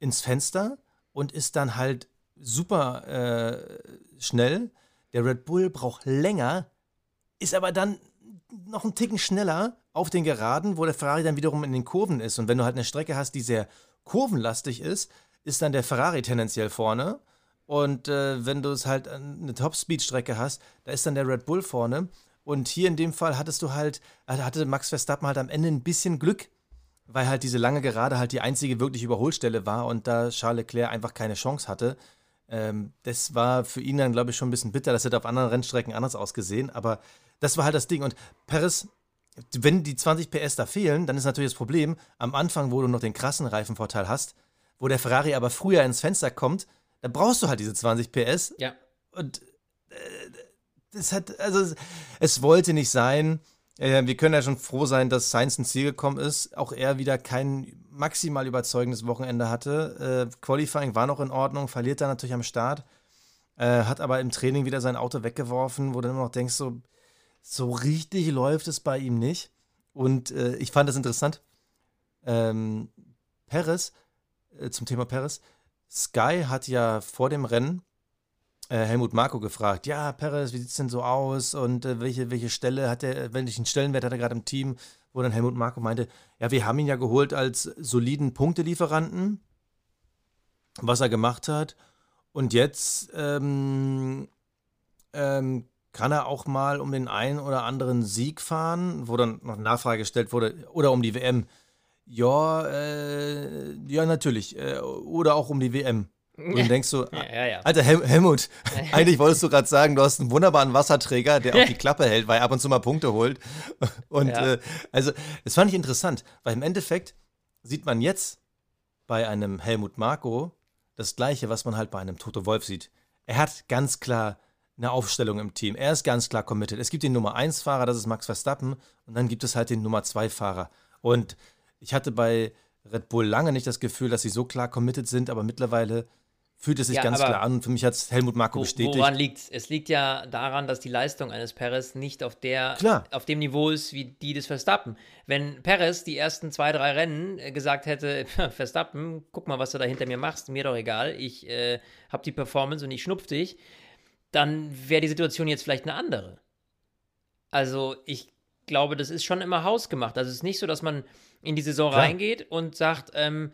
ins Fenster und ist dann halt super äh, schnell. Der Red Bull braucht länger, ist aber dann noch einen Ticken schneller auf den Geraden, wo der Ferrari dann wiederum in den Kurven ist. Und wenn du halt eine Strecke hast, die sehr kurvenlastig ist, ist dann der Ferrari tendenziell vorne. Und äh, wenn du es halt eine Top-Speed-Strecke hast, da ist dann der Red Bull vorne. Und hier in dem Fall hattest du halt, äh, hatte Max Verstappen halt am Ende ein bisschen Glück, weil halt diese lange Gerade halt die einzige wirkliche Überholstelle war und da Charles Leclerc einfach keine Chance hatte. Ähm, das war für ihn dann, glaube ich, schon ein bisschen bitter. Das hätte auf anderen Rennstrecken anders ausgesehen, aber das war halt das Ding. Und Perez, wenn die 20 PS da fehlen, dann ist natürlich das Problem, am Anfang, wo du noch den krassen Reifenvorteil hast, wo der Ferrari aber früher ins Fenster kommt, da brauchst du halt diese 20 PS Ja. und äh, das hat, also es wollte nicht sein. Äh, wir können ja schon froh sein, dass Sainz ins Ziel gekommen ist. Auch er wieder kein maximal überzeugendes Wochenende hatte. Äh, Qualifying war noch in Ordnung, verliert dann natürlich am Start. Äh, hat aber im Training wieder sein Auto weggeworfen, wo du immer noch denkst, so, so richtig läuft es bei ihm nicht. Und äh, ich fand das interessant. Ähm, Perez, äh, zum Thema Perez, Sky hat ja vor dem Rennen Helmut Marko gefragt, ja, Perez, wie sieht's denn so aus und äh, welche, welche Stelle hat er, welchen Stellenwert hat er gerade im Team, wo dann Helmut Marko meinte, ja, wir haben ihn ja geholt als soliden Punktelieferanten, was er gemacht hat und jetzt ähm, ähm, kann er auch mal um den einen oder anderen Sieg fahren, wo dann noch Nachfrage gestellt wurde, oder um die WM. Ja, äh, ja, natürlich. Äh, oder auch um die WM. Und dann denkst du, Ja, ja, ja. Alter Hel Helmut, eigentlich wolltest du gerade sagen, du hast einen wunderbaren Wasserträger, der auch die Klappe hält, weil er ab und zu mal Punkte holt. Und äh, also, das fand ich interessant, weil im Endeffekt sieht man jetzt bei einem Helmut Marko das Gleiche, was man halt bei einem Toto Wolf sieht. Er hat ganz klar eine Aufstellung im Team. Er ist ganz klar committed. Es gibt den Nummer 1 Fahrer, das ist Max Verstappen, und dann gibt es halt den Nummer 2 Fahrer. Und ich hatte bei Red Bull lange nicht das Gefühl, dass sie so klar committed sind, aber mittlerweile fühlt es sich Ja, ganz klar an. Für mich hat es Helmut Marko Wo, bestätigt. woran liegt es? Es liegt ja daran, dass die Leistung eines Perez nicht auf, der, Klar. auf dem Niveau ist wie die des Verstappen. Wenn Perez die ersten zwei, drei Rennen äh, gesagt hätte, Verstappen, guck mal, was du da hinter mir machst, mir doch egal, ich äh, habe die Performance und ich schnupf dich, dann wäre die Situation jetzt vielleicht eine andere. Also ich glaube, das ist schon immer hausgemacht. Also es ist nicht so, dass man in die Saison Klar. reingeht und sagt, ähm,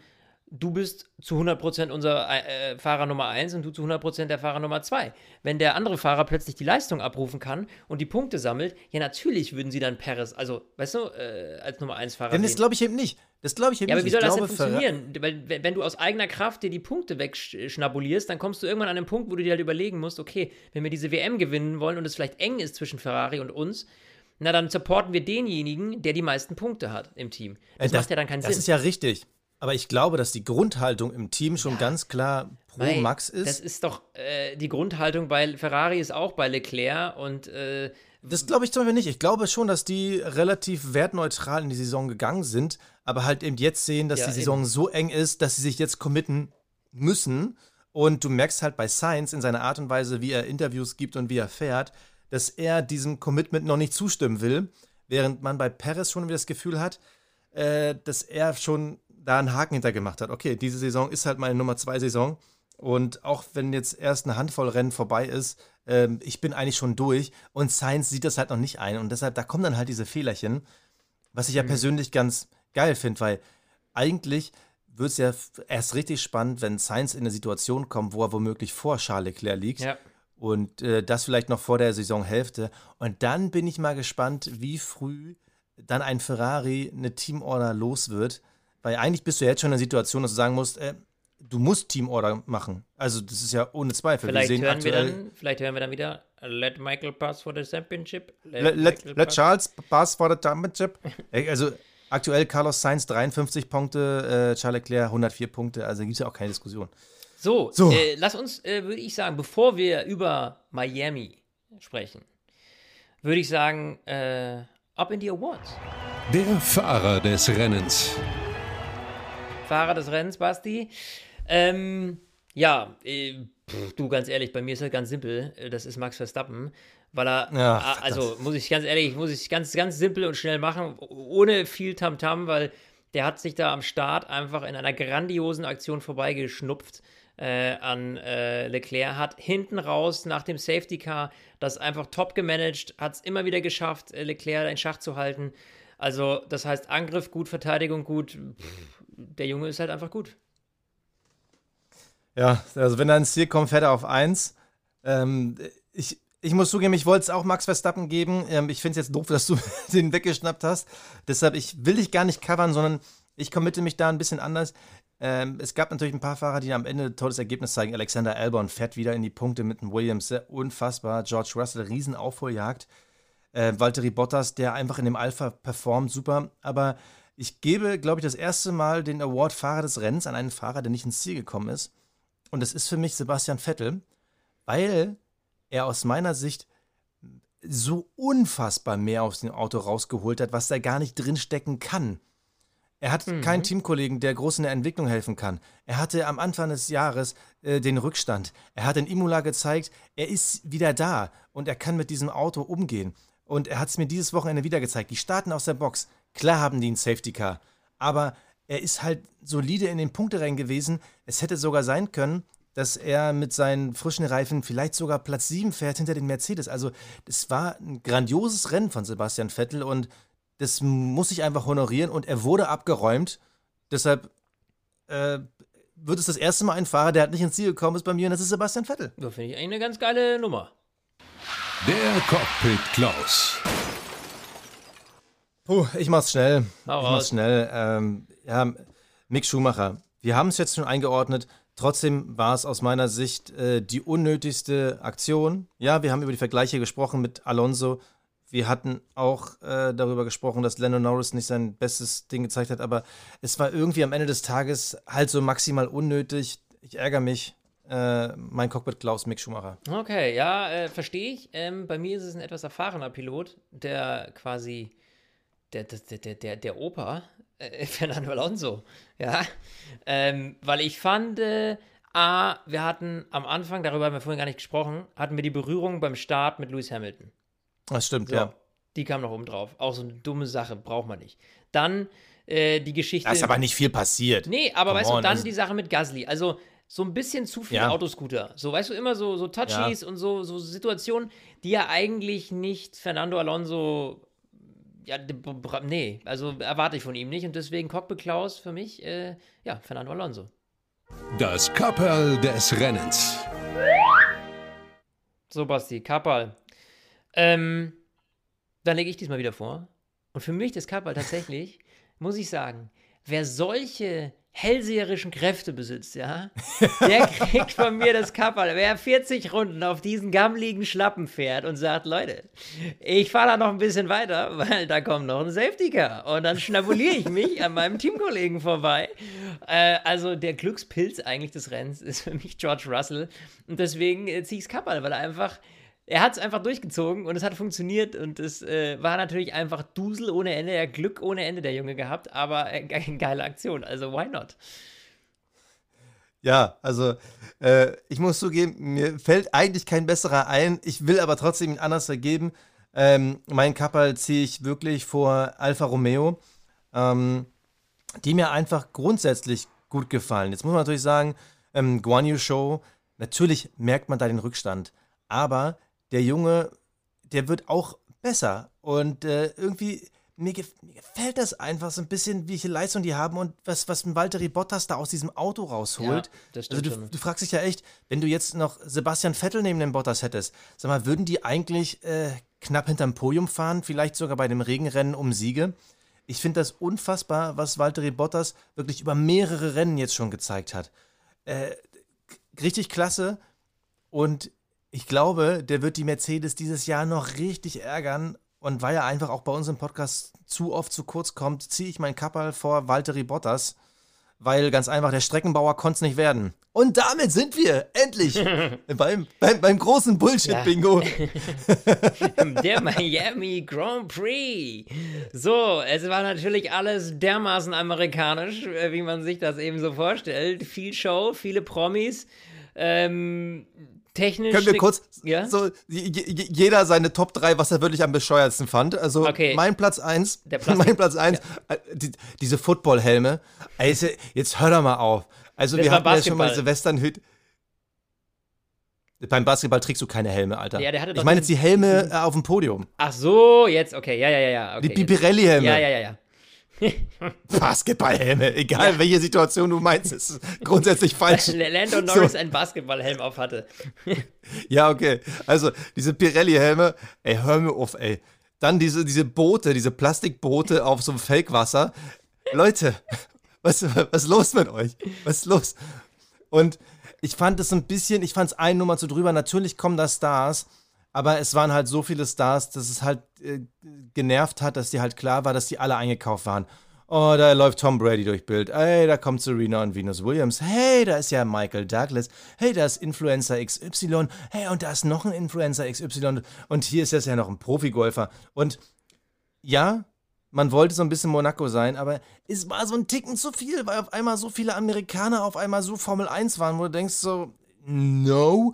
du bist zu 100% unser äh, Fahrer Nummer 1 und du zu 100% der Fahrer Nummer 2. Wenn der andere Fahrer plötzlich die Leistung abrufen kann und die Punkte sammelt, ja, natürlich würden sie dann Perez, also, weißt du, äh, als Nummer 1 Fahrer Denn das glaube ich eben nicht. Das glaube ich eben Ja, aber nicht. wie soll ich das denn glaube, funktionieren? Weil, wenn wenn du aus eigener Kraft dir die Punkte wegschnabulierst, dann kommst du irgendwann an den Punkt, wo du dir halt überlegen musst, okay, wenn wir diese WM gewinnen wollen und es vielleicht eng ist zwischen Ferrari und uns, na dann supporten wir denjenigen, der die meisten Punkte hat im Team. Das, Äh, macht ja dann keinen Das Sinn. ist ja richtig. Aber ich glaube, dass die Grundhaltung im Team schon ganz klar pro Mei, Max ist. Das ist doch äh, die Grundhaltung bei Ferrari ist auch bei Leclerc und äh, Das glaube ich zum Beispiel nicht. Ich glaube schon, dass die relativ wertneutral in die Saison gegangen sind, aber halt eben jetzt sehen, dass Ja, die Saison so eng ist, dass sie sich jetzt committen müssen. Und du merkst halt bei Sainz in seiner Art und Weise, wie er Interviews gibt und wie er fährt, dass er diesem Commitment noch nicht zustimmen will, während man bei Perez schon wieder das Gefühl hat, äh, dass er schon da einen Haken hintergemacht hat. Okay, diese Saison ist halt meine Nummer zwei Saison. Und auch wenn jetzt erst eine Handvoll Rennen vorbei ist, äh, ich bin eigentlich schon durch. Und Sainz sieht das halt noch nicht ein. Und deshalb, da kommen dann halt diese Fehlerchen, was ich ja mhm. persönlich ganz geil finde, weil eigentlich wird es ja erst richtig spannend, wenn Sainz in eine Situation kommt, wo er womöglich vor Charles Leclerc liegt. Ja. Und äh, das vielleicht noch vor der Saisonhälfte. Und dann bin ich mal gespannt, wie früh dann ein Ferrari eine Teamorder los wird. Weil eigentlich bist du jetzt schon in der Situation, dass du sagen musst, äh, du musst Teamorder machen. Also das ist ja ohne Zweifel. Vielleicht, wir hören, wir dann, vielleicht hören wir dann wieder Let Michael pass for the championship. Let, let, let, let Charles pass for the championship. also aktuell Carlos Sainz 53 Punkte, äh, Charles Leclerc 104 Punkte. Also gibt es ja auch keine Diskussion. So, so. Äh, lass uns, äh, würde ich sagen, bevor wir über Miami sprechen, würde ich sagen, äh, ab in die Awards. Der Fahrer des Rennens. Fahrer des Rennens, Basti. Ähm, ja, äh, pff, du ganz ehrlich, bei mir ist das ganz simpel. Das ist Max Verstappen, weil er, ja, also muss ich ganz ehrlich, muss ich ganz, ganz simpel und schnell machen, ohne viel Tamtam, -Tam, weil der hat sich da am Start einfach in einer grandiosen Aktion vorbeigeschnupft äh, an äh, Leclerc, hat hinten raus nach dem Safety Car das einfach top gemanagt, hat es immer wieder geschafft, äh, Leclerc in Schach zu halten. Also, das heißt, Angriff gut, Verteidigung gut. Pff, der Junge ist halt einfach gut. Ja, also wenn er ins Ziel kommt, fährt er auf 1. Ähm, ich, ich muss zugeben, ich wollte es auch Max Verstappen geben. Ähm, ich finde es jetzt doof, dass du den weggeschnappt hast. Deshalb, ich will dich gar nicht covern, sondern ich committe mich da ein bisschen anders. Ähm, es gab natürlich ein paar Fahrer, die am Ende ein tolles Ergebnis zeigen. Alexander Albon fährt wieder in die Punkte mit dem Williams. Unfassbar. George Russell, Riesenaufholjagd. Äh, Valtteri Bottas, der einfach in dem Alpha performt, super. Aber ich gebe, glaube ich, das erste Mal den Award Fahrer des Rennens an einen Fahrer, der nicht ins Ziel gekommen ist. Und das ist für mich Sebastian Vettel, weil er aus meiner Sicht so unfassbar mehr aus dem Auto rausgeholt hat, was da gar nicht drinstecken kann. Er hat mhm. keinen Teamkollegen, der groß in der Entwicklung helfen kann. Er hatte am Anfang des Jahres äh, den Rückstand. Er hat in Imola gezeigt, er ist wieder da und er kann mit diesem Auto umgehen. Und er hat es mir dieses Wochenende wieder gezeigt. Die starten aus der Box. Klar haben die einen Safety Car, aber er ist halt solide in den Punkterennen gewesen. Es hätte sogar sein können, dass er mit seinen frischen Reifen vielleicht sogar Platz 7 fährt hinter den Mercedes. Also, es war ein grandioses Rennen von Sebastian Vettel und das muss ich einfach honorieren und er wurde abgeräumt. Deshalb äh, wird es das erste Mal ein Fahrer, der halt nicht ins Ziel gekommen ist bei mir und das ist Sebastian Vettel. Da finde ich eigentlich eine ganz geile Nummer. Der Cockpit Klaus. Puh, ich mach's schnell. Hau ich mach's schnell. Ähm, ja, Mick Schumacher. Wir haben es jetzt schon eingeordnet. Trotzdem war es aus meiner Sicht äh, die unnötigste Aktion. Ja, wir haben über die Vergleiche gesprochen mit Alonso wir hatten auch äh, darüber gesprochen, dass Lando Norris nicht sein bestes Ding gezeigt hat, aber es war irgendwie am Ende des Tages halt so maximal unnötig. Ich ärgere mich. Äh, mein Cockpit Klaus Mick Schumacher. Okay, ja, äh, verstehe ich. Ähm, bei mir ist es ein etwas erfahrener Pilot, der quasi der, der, der, der, der Opa, äh, Fernando Alonso, ja, ähm, weil ich fand, äh, A, wir hatten am Anfang, darüber haben wir vorhin gar nicht gesprochen, hatten wir die Berührung beim Start mit Lewis Hamilton. Das stimmt, so, ja. Die kam noch oben drauf. Auch so eine dumme Sache, braucht man nicht. Dann äh, die Geschichte. Da ist aber nicht viel passiert. Nee, aber Come weißt on, du, dann also die Sache mit Gasly. Also so ein bisschen zu viel ja. Autoscooter. So, weißt du, immer so, so Touchies ja. und so, so Situationen, die ja eigentlich nicht Fernando Alonso. Ja, nee, also erwarte ich von ihm nicht. Und deswegen Cockpit Klaus für mich, äh, ja, Fernando Alonso. Das Kapperl des Rennens. So, Basti, Kapperl. Ähm, dann lege ich diesmal wieder vor. Und für mich das Kappal tatsächlich, muss ich sagen, wer solche hellseherischen Kräfte besitzt, ja, der kriegt von mir das Kappal. Wer 40 Runden auf diesen gammeligen Schlappen fährt und sagt, Leute, ich fahre da noch ein bisschen weiter, weil da kommt noch ein Safety Car und dann schnabuliere ich mich an meinem Teamkollegen vorbei. Äh, also der Glückspilz eigentlich des Rennens ist für mich George Russell und deswegen äh, ziehe ich das Kappal, weil er einfach er hat es einfach durchgezogen und es hat funktioniert und es äh, war natürlich einfach Dusel ohne Ende, er Glück ohne Ende, der Junge gehabt, aber äh, geile Aktion, also why not? Ja, also äh, ich muss zugeben, mir fällt eigentlich kein besserer ein. Ich will aber trotzdem ihn anders vergeben. Ähm, mein Kapperl ziehe ich wirklich vor Alfa Romeo, ähm, die mir einfach grundsätzlich gut gefallen. Jetzt muss man natürlich sagen, ähm, Guan Yu Show, natürlich merkt man da den Rückstand. Aber der Junge, der wird auch besser. Und äh, irgendwie, mir, gef mir, gefällt das einfach so ein bisschen, welche Leistung die haben und was, was Valtteri Bottas da aus diesem Auto rausholt. Ja, also du, du, fragst dich ja echt, wenn du jetzt noch Sebastian Vettel neben dem Bottas hättest, sag mal, würden die eigentlich äh, knapp hinterm Podium fahren, vielleicht sogar bei dem Regenrennen um Siege? Ich finde das unfassbar, was Valtteri Bottas wirklich über mehrere Rennen jetzt schon gezeigt hat. Äh, richtig klasse. Und ich glaube, der wird die Mercedes dieses Jahr noch richtig ärgern. Und weil er einfach auch bei uns im Podcast zu oft zu kurz kommt, ziehe ich meinen Kappal vor Valtteri Bottas. Weil ganz einfach, der Streckenbauer konnte es nicht werden. Und damit sind wir endlich beim, beim, beim, großen Bullshit-Bingo. Der Miami Grand Prix. So, es war natürlich alles dermaßen amerikanisch, äh, wie man sich das eben so vorstellt. Viel Show, viele Promis. Ähm, technisch. Können wir kurz ja? so jeder seine Top 3, was er wirklich am bescheuertsten fand. Also okay. mein Platz 1, mein Platz 1, ja. Äh, die, diese Football-Helme. Also, jetzt hör doch mal auf. Also das wir hatten ja schon mal diese Westernhüt. Beim Basketball trägst du keine Helme, Alter. Ja, ich meine jetzt die Helme äh, auf dem Podium. Ach so, jetzt, okay, ja, ja, ja. Okay, die Pirelli-Helme. Ja, ja, ja, ja. Basketballhelme, egal ja. welche Situation du meinst, ist grundsätzlich falsch. Lando Norris so. einen Basketballhelm auf hatte. ja, okay. Also, diese Pirelli-Helme, ey, hör mir auf, ey. Dann diese, diese Boote, diese Plastikboote auf so einem Fake-Wasser. Leute, was, was ist los mit euch? Was ist los? Und ich fand es ein bisschen, ich fand es ein Nummer zu drüber. Natürlich kommen da Stars, aber es waren halt so viele Stars, dass es halt äh, genervt hat, dass die halt klar war, dass die alle eingekauft waren. Oh, da läuft Tom Brady durch Bild. Ey, da kommt Serena und Venus Williams. Hey, da ist ja Michael Douglas. Hey, da ist Influencer XY. Hey, und da ist noch ein Influencer XY. Und hier ist jetzt ja noch ein Profigolfer. Und ja, man wollte so ein bisschen Monaco sein, aber es war so ein Ticken zu viel, weil auf einmal so viele Amerikaner auf einmal so Formel 1 waren, wo du denkst so, no.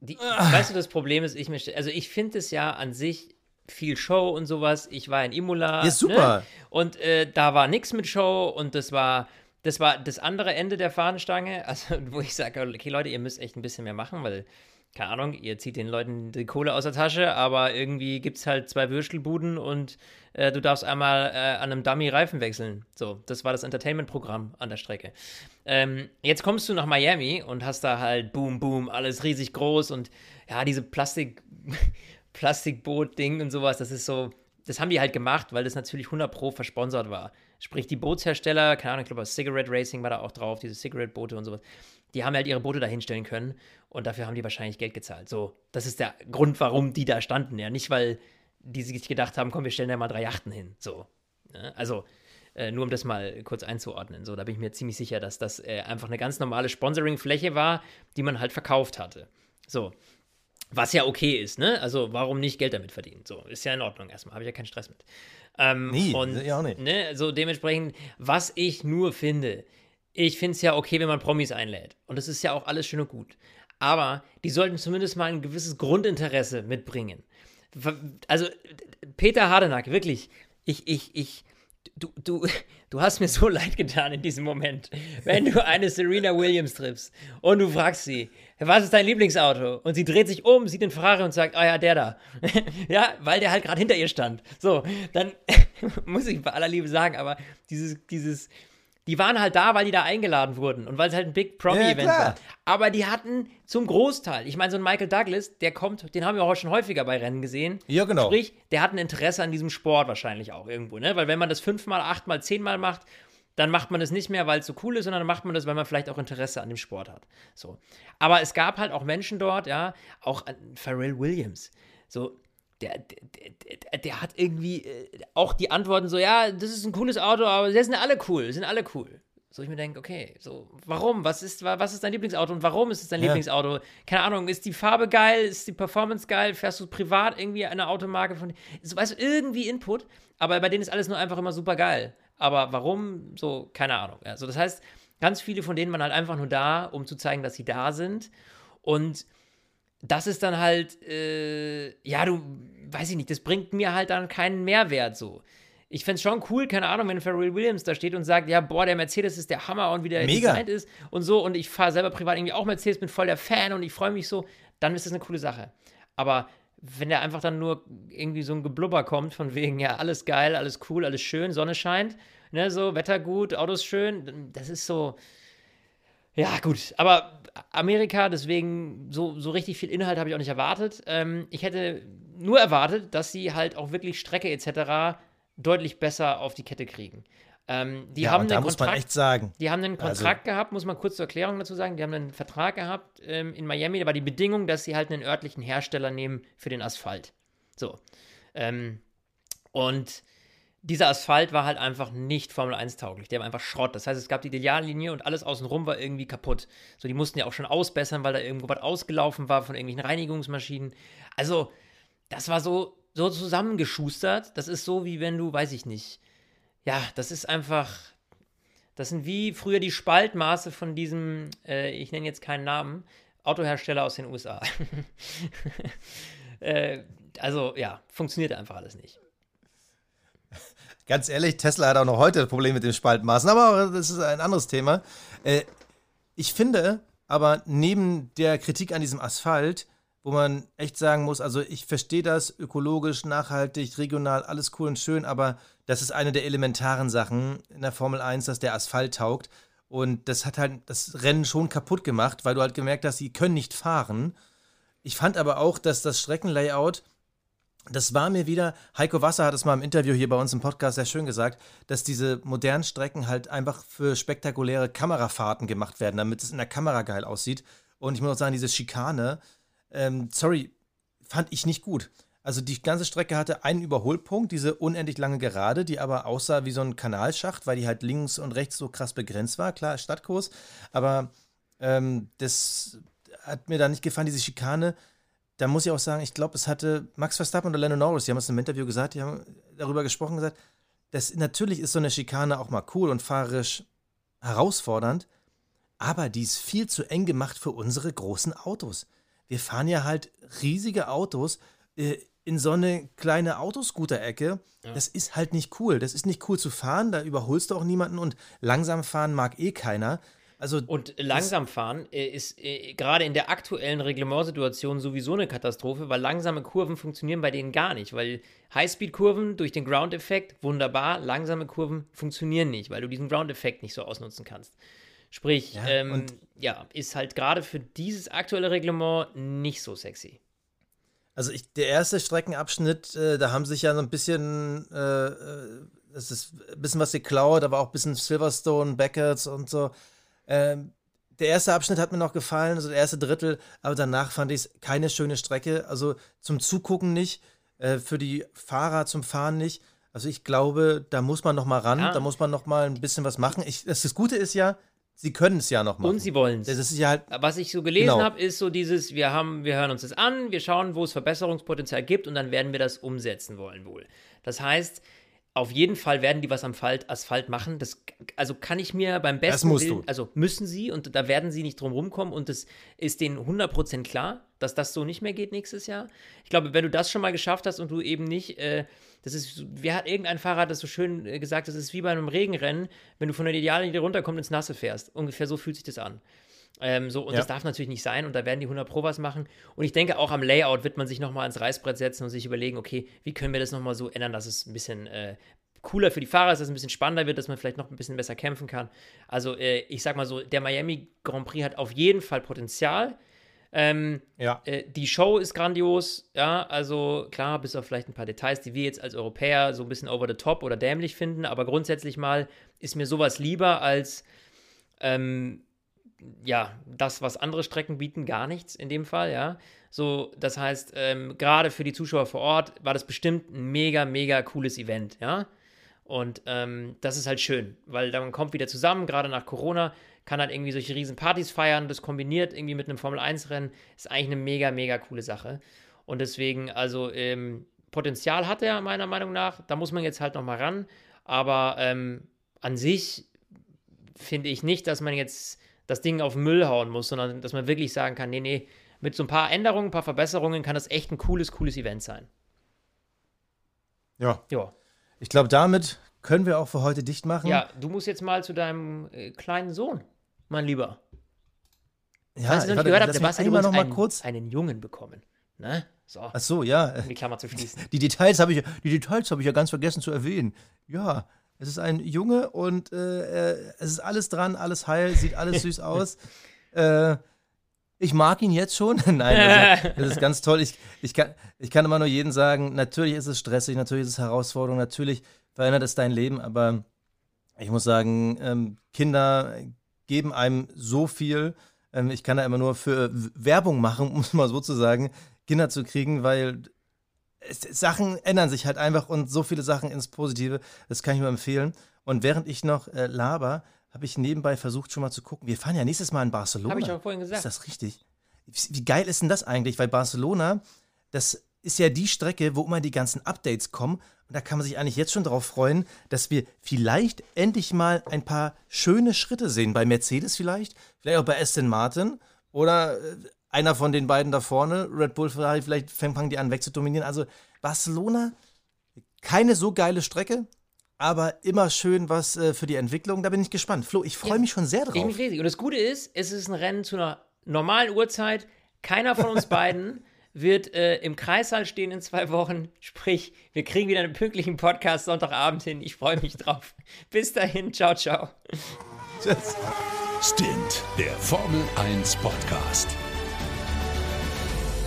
Die, weißt du, das Problem ist, ich mich, also ich finde es ja an sich viel Show und sowas. Ich war in Imola. Ja, super. Ne? Und äh, da war nichts mit Show und das war, das war das andere Ende der Fahnenstange. Also, wo ich sage, okay, Leute, ihr müsst echt ein bisschen mehr machen, weil keine Ahnung, ihr zieht den Leuten die Kohle aus der Tasche, aber irgendwie gibt es halt zwei Würstelbuden und äh, du darfst einmal äh, an einem Dummy Reifen wechseln. So, das war das Entertainment-Programm an der Strecke. Ähm, jetzt kommst du nach Miami und hast da halt boom, boom, alles riesig groß und ja, diese Plastik, Plastikboot-Ding und sowas, das ist so, das haben die halt gemacht, weil das natürlich 100 Pro versponsert war. Sprich, die Bootshersteller, keine Ahnung, ich glaube, Cigarette Racing war da auch drauf, diese Cigarette-Boote und sowas die haben halt ihre Boote da hinstellen können und dafür haben die wahrscheinlich Geld gezahlt. So, das ist der Grund, warum die da standen, ja. Nicht, weil die sich gedacht haben, komm, wir stellen da mal drei Yachten hin. So. Ja? Also, äh, nur um das mal kurz einzuordnen. So, da bin ich mir ziemlich sicher, dass das äh, einfach eine ganz normale Sponsoring-Fläche war, die man halt verkauft hatte. So. Was ja okay ist, ne? Also, warum nicht Geld damit verdienen? So, ist ja in Ordnung erstmal, habe ich ja keinen Stress mit. Ähm, nee, und, ja auch nicht. Ne, so dementsprechend, was ich nur finde, ich finde es ja okay, wenn man Promis einlädt. Und das ist ja auch alles schön und gut. Aber die sollten zumindest mal ein gewisses Grundinteresse mitbringen. Also, Peter Hardenack, wirklich, ich, ich, ich, du, du, du hast mir so leid getan in diesem Moment. Wenn du eine Serena Williams triffst und du fragst sie, was ist dein Lieblingsauto? Und sie dreht sich um, sieht den Ferrari und sagt, ah oh ja, der da. ja, weil der halt gerade hinter ihr stand. So, dann muss ich bei aller Liebe sagen, aber dieses, dieses, die waren halt da, weil die da eingeladen wurden und weil es halt ein Big Promi-Event ja, war. Aber die hatten zum Großteil, ich meine, so ein Michael Douglas, der kommt, den haben wir auch schon häufiger bei Rennen gesehen. Ja, genau. Sprich, der hat ein Interesse an diesem Sport wahrscheinlich auch irgendwo, ne? Weil wenn man das fünfmal, achtmal, zehnmal macht, dann macht man das nicht mehr, weil es so cool ist, sondern dann macht man das, weil man vielleicht auch Interesse an dem Sport hat. So. Aber es gab halt auch Menschen dort, ja, auch Pharrell Williams. So, der, der, der, hat irgendwie äh, auch die Antworten so, ja, das ist ein cooles Auto, aber sie sind alle cool, sind alle cool. So ich mir denke, okay, so, warum? Was ist, was ist dein Lieblingsauto und warum ist es dein ja. Lieblingsauto? Keine Ahnung, ist die Farbe geil, ist die Performance geil, fährst du privat irgendwie eine Automarke von, so, weißt du, irgendwie Input, aber bei denen ist alles nur einfach immer super geil. Aber warum? So, keine Ahnung. Also das heißt, Ganz viele von denen waren halt einfach nur da, um zu zeigen, dass sie da sind. Und das ist dann halt, äh, ja, du, weiß ich nicht, das bringt mir halt dann keinen Mehrwert so. Ich fände es schon cool, keine Ahnung, wenn Pharrell Williams da steht und sagt, ja, boah, der Mercedes ist der Hammer und wie der Mega. designt ist und so und ich fahre selber privat irgendwie auch Mercedes, bin voll der Fan und ich freue mich so, dann ist das eine coole Sache. Aber wenn der einfach dann nur irgendwie so ein Geblubber kommt, von wegen, ja, alles geil, alles cool, alles schön, Sonne scheint, ne, so, Wetter gut, Autos schön, das ist so, ja, gut, aber Amerika, deswegen so, so richtig viel Inhalt habe ich auch nicht erwartet. Ähm, ich hätte nur erwartet, dass sie halt auch wirklich Strecke etc. deutlich besser auf die Kette kriegen. Ähm, die ja, haben da einen muss man Kontrakt- echt sagen. die haben einen Also- Kontrakt gehabt, muss man kurz zur Erklärung dazu sagen. Die haben einen Vertrag gehabt ähm, in Miami. Da war die Bedingung, dass sie halt einen örtlichen Hersteller nehmen für den Asphalt. So. Ähm, und dieser Asphalt war halt einfach nicht Formel 1 tauglich. Der war einfach Schrott. Das heißt, es gab die Ideallinie und alles außenrum war irgendwie kaputt. So, die mussten ja auch schon ausbessern, weil da irgendwo was ausgelaufen war von irgendwelchen Reinigungsmaschinen. Also, das war so, so zusammengeschustert. Das ist so, wie wenn du, weiß ich nicht. Ja, das ist einfach. Das sind wie früher die Spaltmaße von diesem, äh, ich nenne jetzt keinen Namen, Autohersteller aus den USA. äh, also ja, funktioniert einfach alles nicht. Ganz ehrlich, Tesla hat auch noch heute Probleme mit den Spaltmaßen, aber das ist ein anderes Thema. Äh, ich finde aber neben der Kritik an diesem Asphalt, wo man echt sagen muss, also ich verstehe das ökologisch, nachhaltig, regional, alles cool und schön, aber das ist eine der elementaren Sachen in der Formel 1, dass der Asphalt taugt. Und das hat halt das Rennen schon kaputt gemacht, weil du halt gemerkt hast, sie können nicht fahren. Ich fand aber auch, dass das Streckenlayout das war mir wieder, Heiko Wasser hat es mal im Interview hier bei uns im Podcast sehr schön gesagt, dass diese modernen Strecken halt einfach für spektakuläre Kamerafahrten gemacht werden, damit es in der Kamera geil aussieht. Und ich muss auch sagen, diese Schikane, ähm, sorry, fand ich nicht gut. Also die ganze Strecke hatte einen Überholpunkt, diese unendlich lange Gerade, die aber aussah wie so ein Kanalschacht, weil die halt links und rechts so krass begrenzt war. Klar, Stadtkurs, aber ähm, das hat mir da nicht gefallen, diese Schikane da muss ich auch sagen, ich glaube, es hatte Max Verstappen und Lando Norris, die haben es im Interview gesagt, die haben darüber gesprochen, gesagt, dass natürlich ist so eine Schikane auch mal cool und fahrerisch herausfordernd, aber die ist viel zu eng gemacht für unsere großen Autos. Wir fahren ja halt riesige Autos äh, in so eine kleine Autoscooter-Ecke. Das ist halt nicht cool. Das ist nicht cool zu fahren, da überholst du auch niemanden und langsam fahren mag eh keiner. Also Und langsam fahren äh, ist äh, gerade in der aktuellen Reglementsituation sowieso eine Katastrophe, weil langsame Kurven funktionieren bei denen gar nicht, weil Highspeed-Kurven durch den Ground-Effekt wunderbar, langsame Kurven funktionieren nicht, weil du diesen Ground-Effekt nicht so ausnutzen kannst. Sprich, Ja, ähm, ja, ist halt gerade für dieses aktuelle Reglement nicht so sexy. Also ich, der erste Streckenabschnitt, äh, da haben sich ja so ein bisschen, äh, äh, das ist ein bisschen was geklaut, aber auch ein bisschen Silverstone, Beckett's und so. Ähm, der erste Abschnitt hat mir noch gefallen, also der erste Drittel, aber danach fand ich es keine schöne Strecke. Also zum Zugucken nicht, äh, für die Fahrer zum Fahren nicht. Also ich glaube, da muss man noch mal ran, Ja. da muss man noch mal ein bisschen was machen. Ich, das, das Gute ist ja, sie können es ja noch machen. Und sie wollen es. das ist ja halt, Was ich so gelesen Genau. habe, ist so dieses, wir haben, wir hören uns das an, wir schauen, wo es Verbesserungspotenzial gibt und dann werden wir das umsetzen wollen wohl. Das heißt, auf jeden Fall werden die was am Asphalt, Asphalt machen. Das, also kann ich mir beim besten musst Willen, du. also müssen sie und da werden sie nicht drum rumkommen und das ist denen 100% klar, dass das so nicht mehr geht nächstes Jahr. Ich glaube, wenn du das schon mal geschafft hast und du eben nicht, äh, das ist, wer hat irgendein Fahrer das so schön äh, gesagt, das ist wie bei einem Regenrennen, wenn du von der Ideallinie runterkommst ins Nasse fährst. Ungefähr so fühlt sich das an. Ähm, so, und Ja. das darf natürlich nicht sein und da werden die 100 Pro was machen. Und ich denke, auch am Layout wird man sich nochmal ans Reißbrett setzen und sich überlegen, okay, wie können wir das nochmal so ändern, dass es ein bisschen äh, cooler für die Fahrer ist, dass es ein bisschen spannender wird, dass man vielleicht noch ein bisschen besser kämpfen kann. Also, äh, ich sag mal so, der Miami Grand Prix hat auf jeden Fall Potenzial. Ähm, ja. äh, die Show ist grandios, ja, also klar, bis auf vielleicht ein paar Details, die wir jetzt als Europäer so ein bisschen over the top oder dämlich finden, aber grundsätzlich mal ist mir sowas lieber als ähm, ja, das, was andere Strecken bieten, gar nichts in dem Fall, ja. So, das heißt, ähm, gerade für die Zuschauer vor Ort war das bestimmt ein mega, mega cooles Event, ja. Und ähm, das ist halt schön, weil dann kommt wieder zusammen, gerade nach Corona, kann halt irgendwie solche riesen Partys feiern, das kombiniert irgendwie mit einem Formel-1-Rennen, ist eigentlich eine mega, mega coole Sache. Und deswegen, also ähm, Potenzial hat er meiner Meinung nach, da muss man jetzt halt nochmal ran, aber ähm, an sich finde ich nicht, dass man jetzt das Ding auf den Müll hauen muss, sondern dass man wirklich sagen kann, nee, nee, mit so ein paar Änderungen, ein paar Verbesserungen kann das echt ein cooles, cooles Event sein. Ja. Ja. Ich glaube, damit können wir auch für heute dicht machen. Ja, du musst jetzt mal zu deinem äh, kleinen Sohn, mein Lieber. ja Falls ihr noch nicht gehört lass der Basti hat übrigens noch mal einen, kurz. einen Jungen bekommen. Ne? So, Ach so, ja. um die Klammer zu schließen. Die Details habe ich, die Details habe ich ja ganz vergessen zu erwähnen. Ja, es ist ein Junge und äh, es ist alles dran, alles heil, sieht alles süß aus. Äh, ich mag ihn jetzt schon. Nein, also, das ist ganz toll. Ich, ich, kann, ich kann immer nur jedem sagen, natürlich ist es stressig, natürlich ist es Herausforderung, natürlich verändert es dein Leben, aber ich muss sagen, ähm, Kinder geben einem so viel. Ähm, ich kann da immer nur für Werbung machen, um es mal so zu sagen, Kinder zu kriegen, weil es, Sachen ändern sich halt einfach und so viele Sachen ins Positive. Das kann ich nur empfehlen. Und während ich noch äh, laber, habe ich nebenbei versucht schon mal zu gucken. Wir fahren ja nächstes Mal in Barcelona. Habe ich auch vorhin gesagt. Ist das richtig? Wie geil ist denn das eigentlich? Weil Barcelona, das ist ja die Strecke, wo immer die ganzen Updates kommen. Und da kann man sich eigentlich jetzt schon darauf freuen, dass wir vielleicht endlich mal ein paar schöne Schritte sehen. Bei Mercedes vielleicht, vielleicht auch bei Aston Martin oder äh, einer von den beiden da vorne, Red Bull, Ferrari, vielleicht fangen die an wegzudominieren. Also Barcelona, keine so geile Strecke, aber immer schön was äh, für die Entwicklung. Da bin ich gespannt. Flo, ich freue Ja. mich schon sehr Ich drauf. mich riesig. Und das Gute ist, es ist ein Rennen zu einer normalen Uhrzeit. Keiner von uns beiden wird äh, im Kreissaal stehen in zwei Wochen. Sprich, wir kriegen wieder einen pünktlichen Podcast Sonntagabend hin. Ich freue mich drauf. Bis dahin, ciao, ciao. Tschüss. Stint, der Formel 1 Podcast.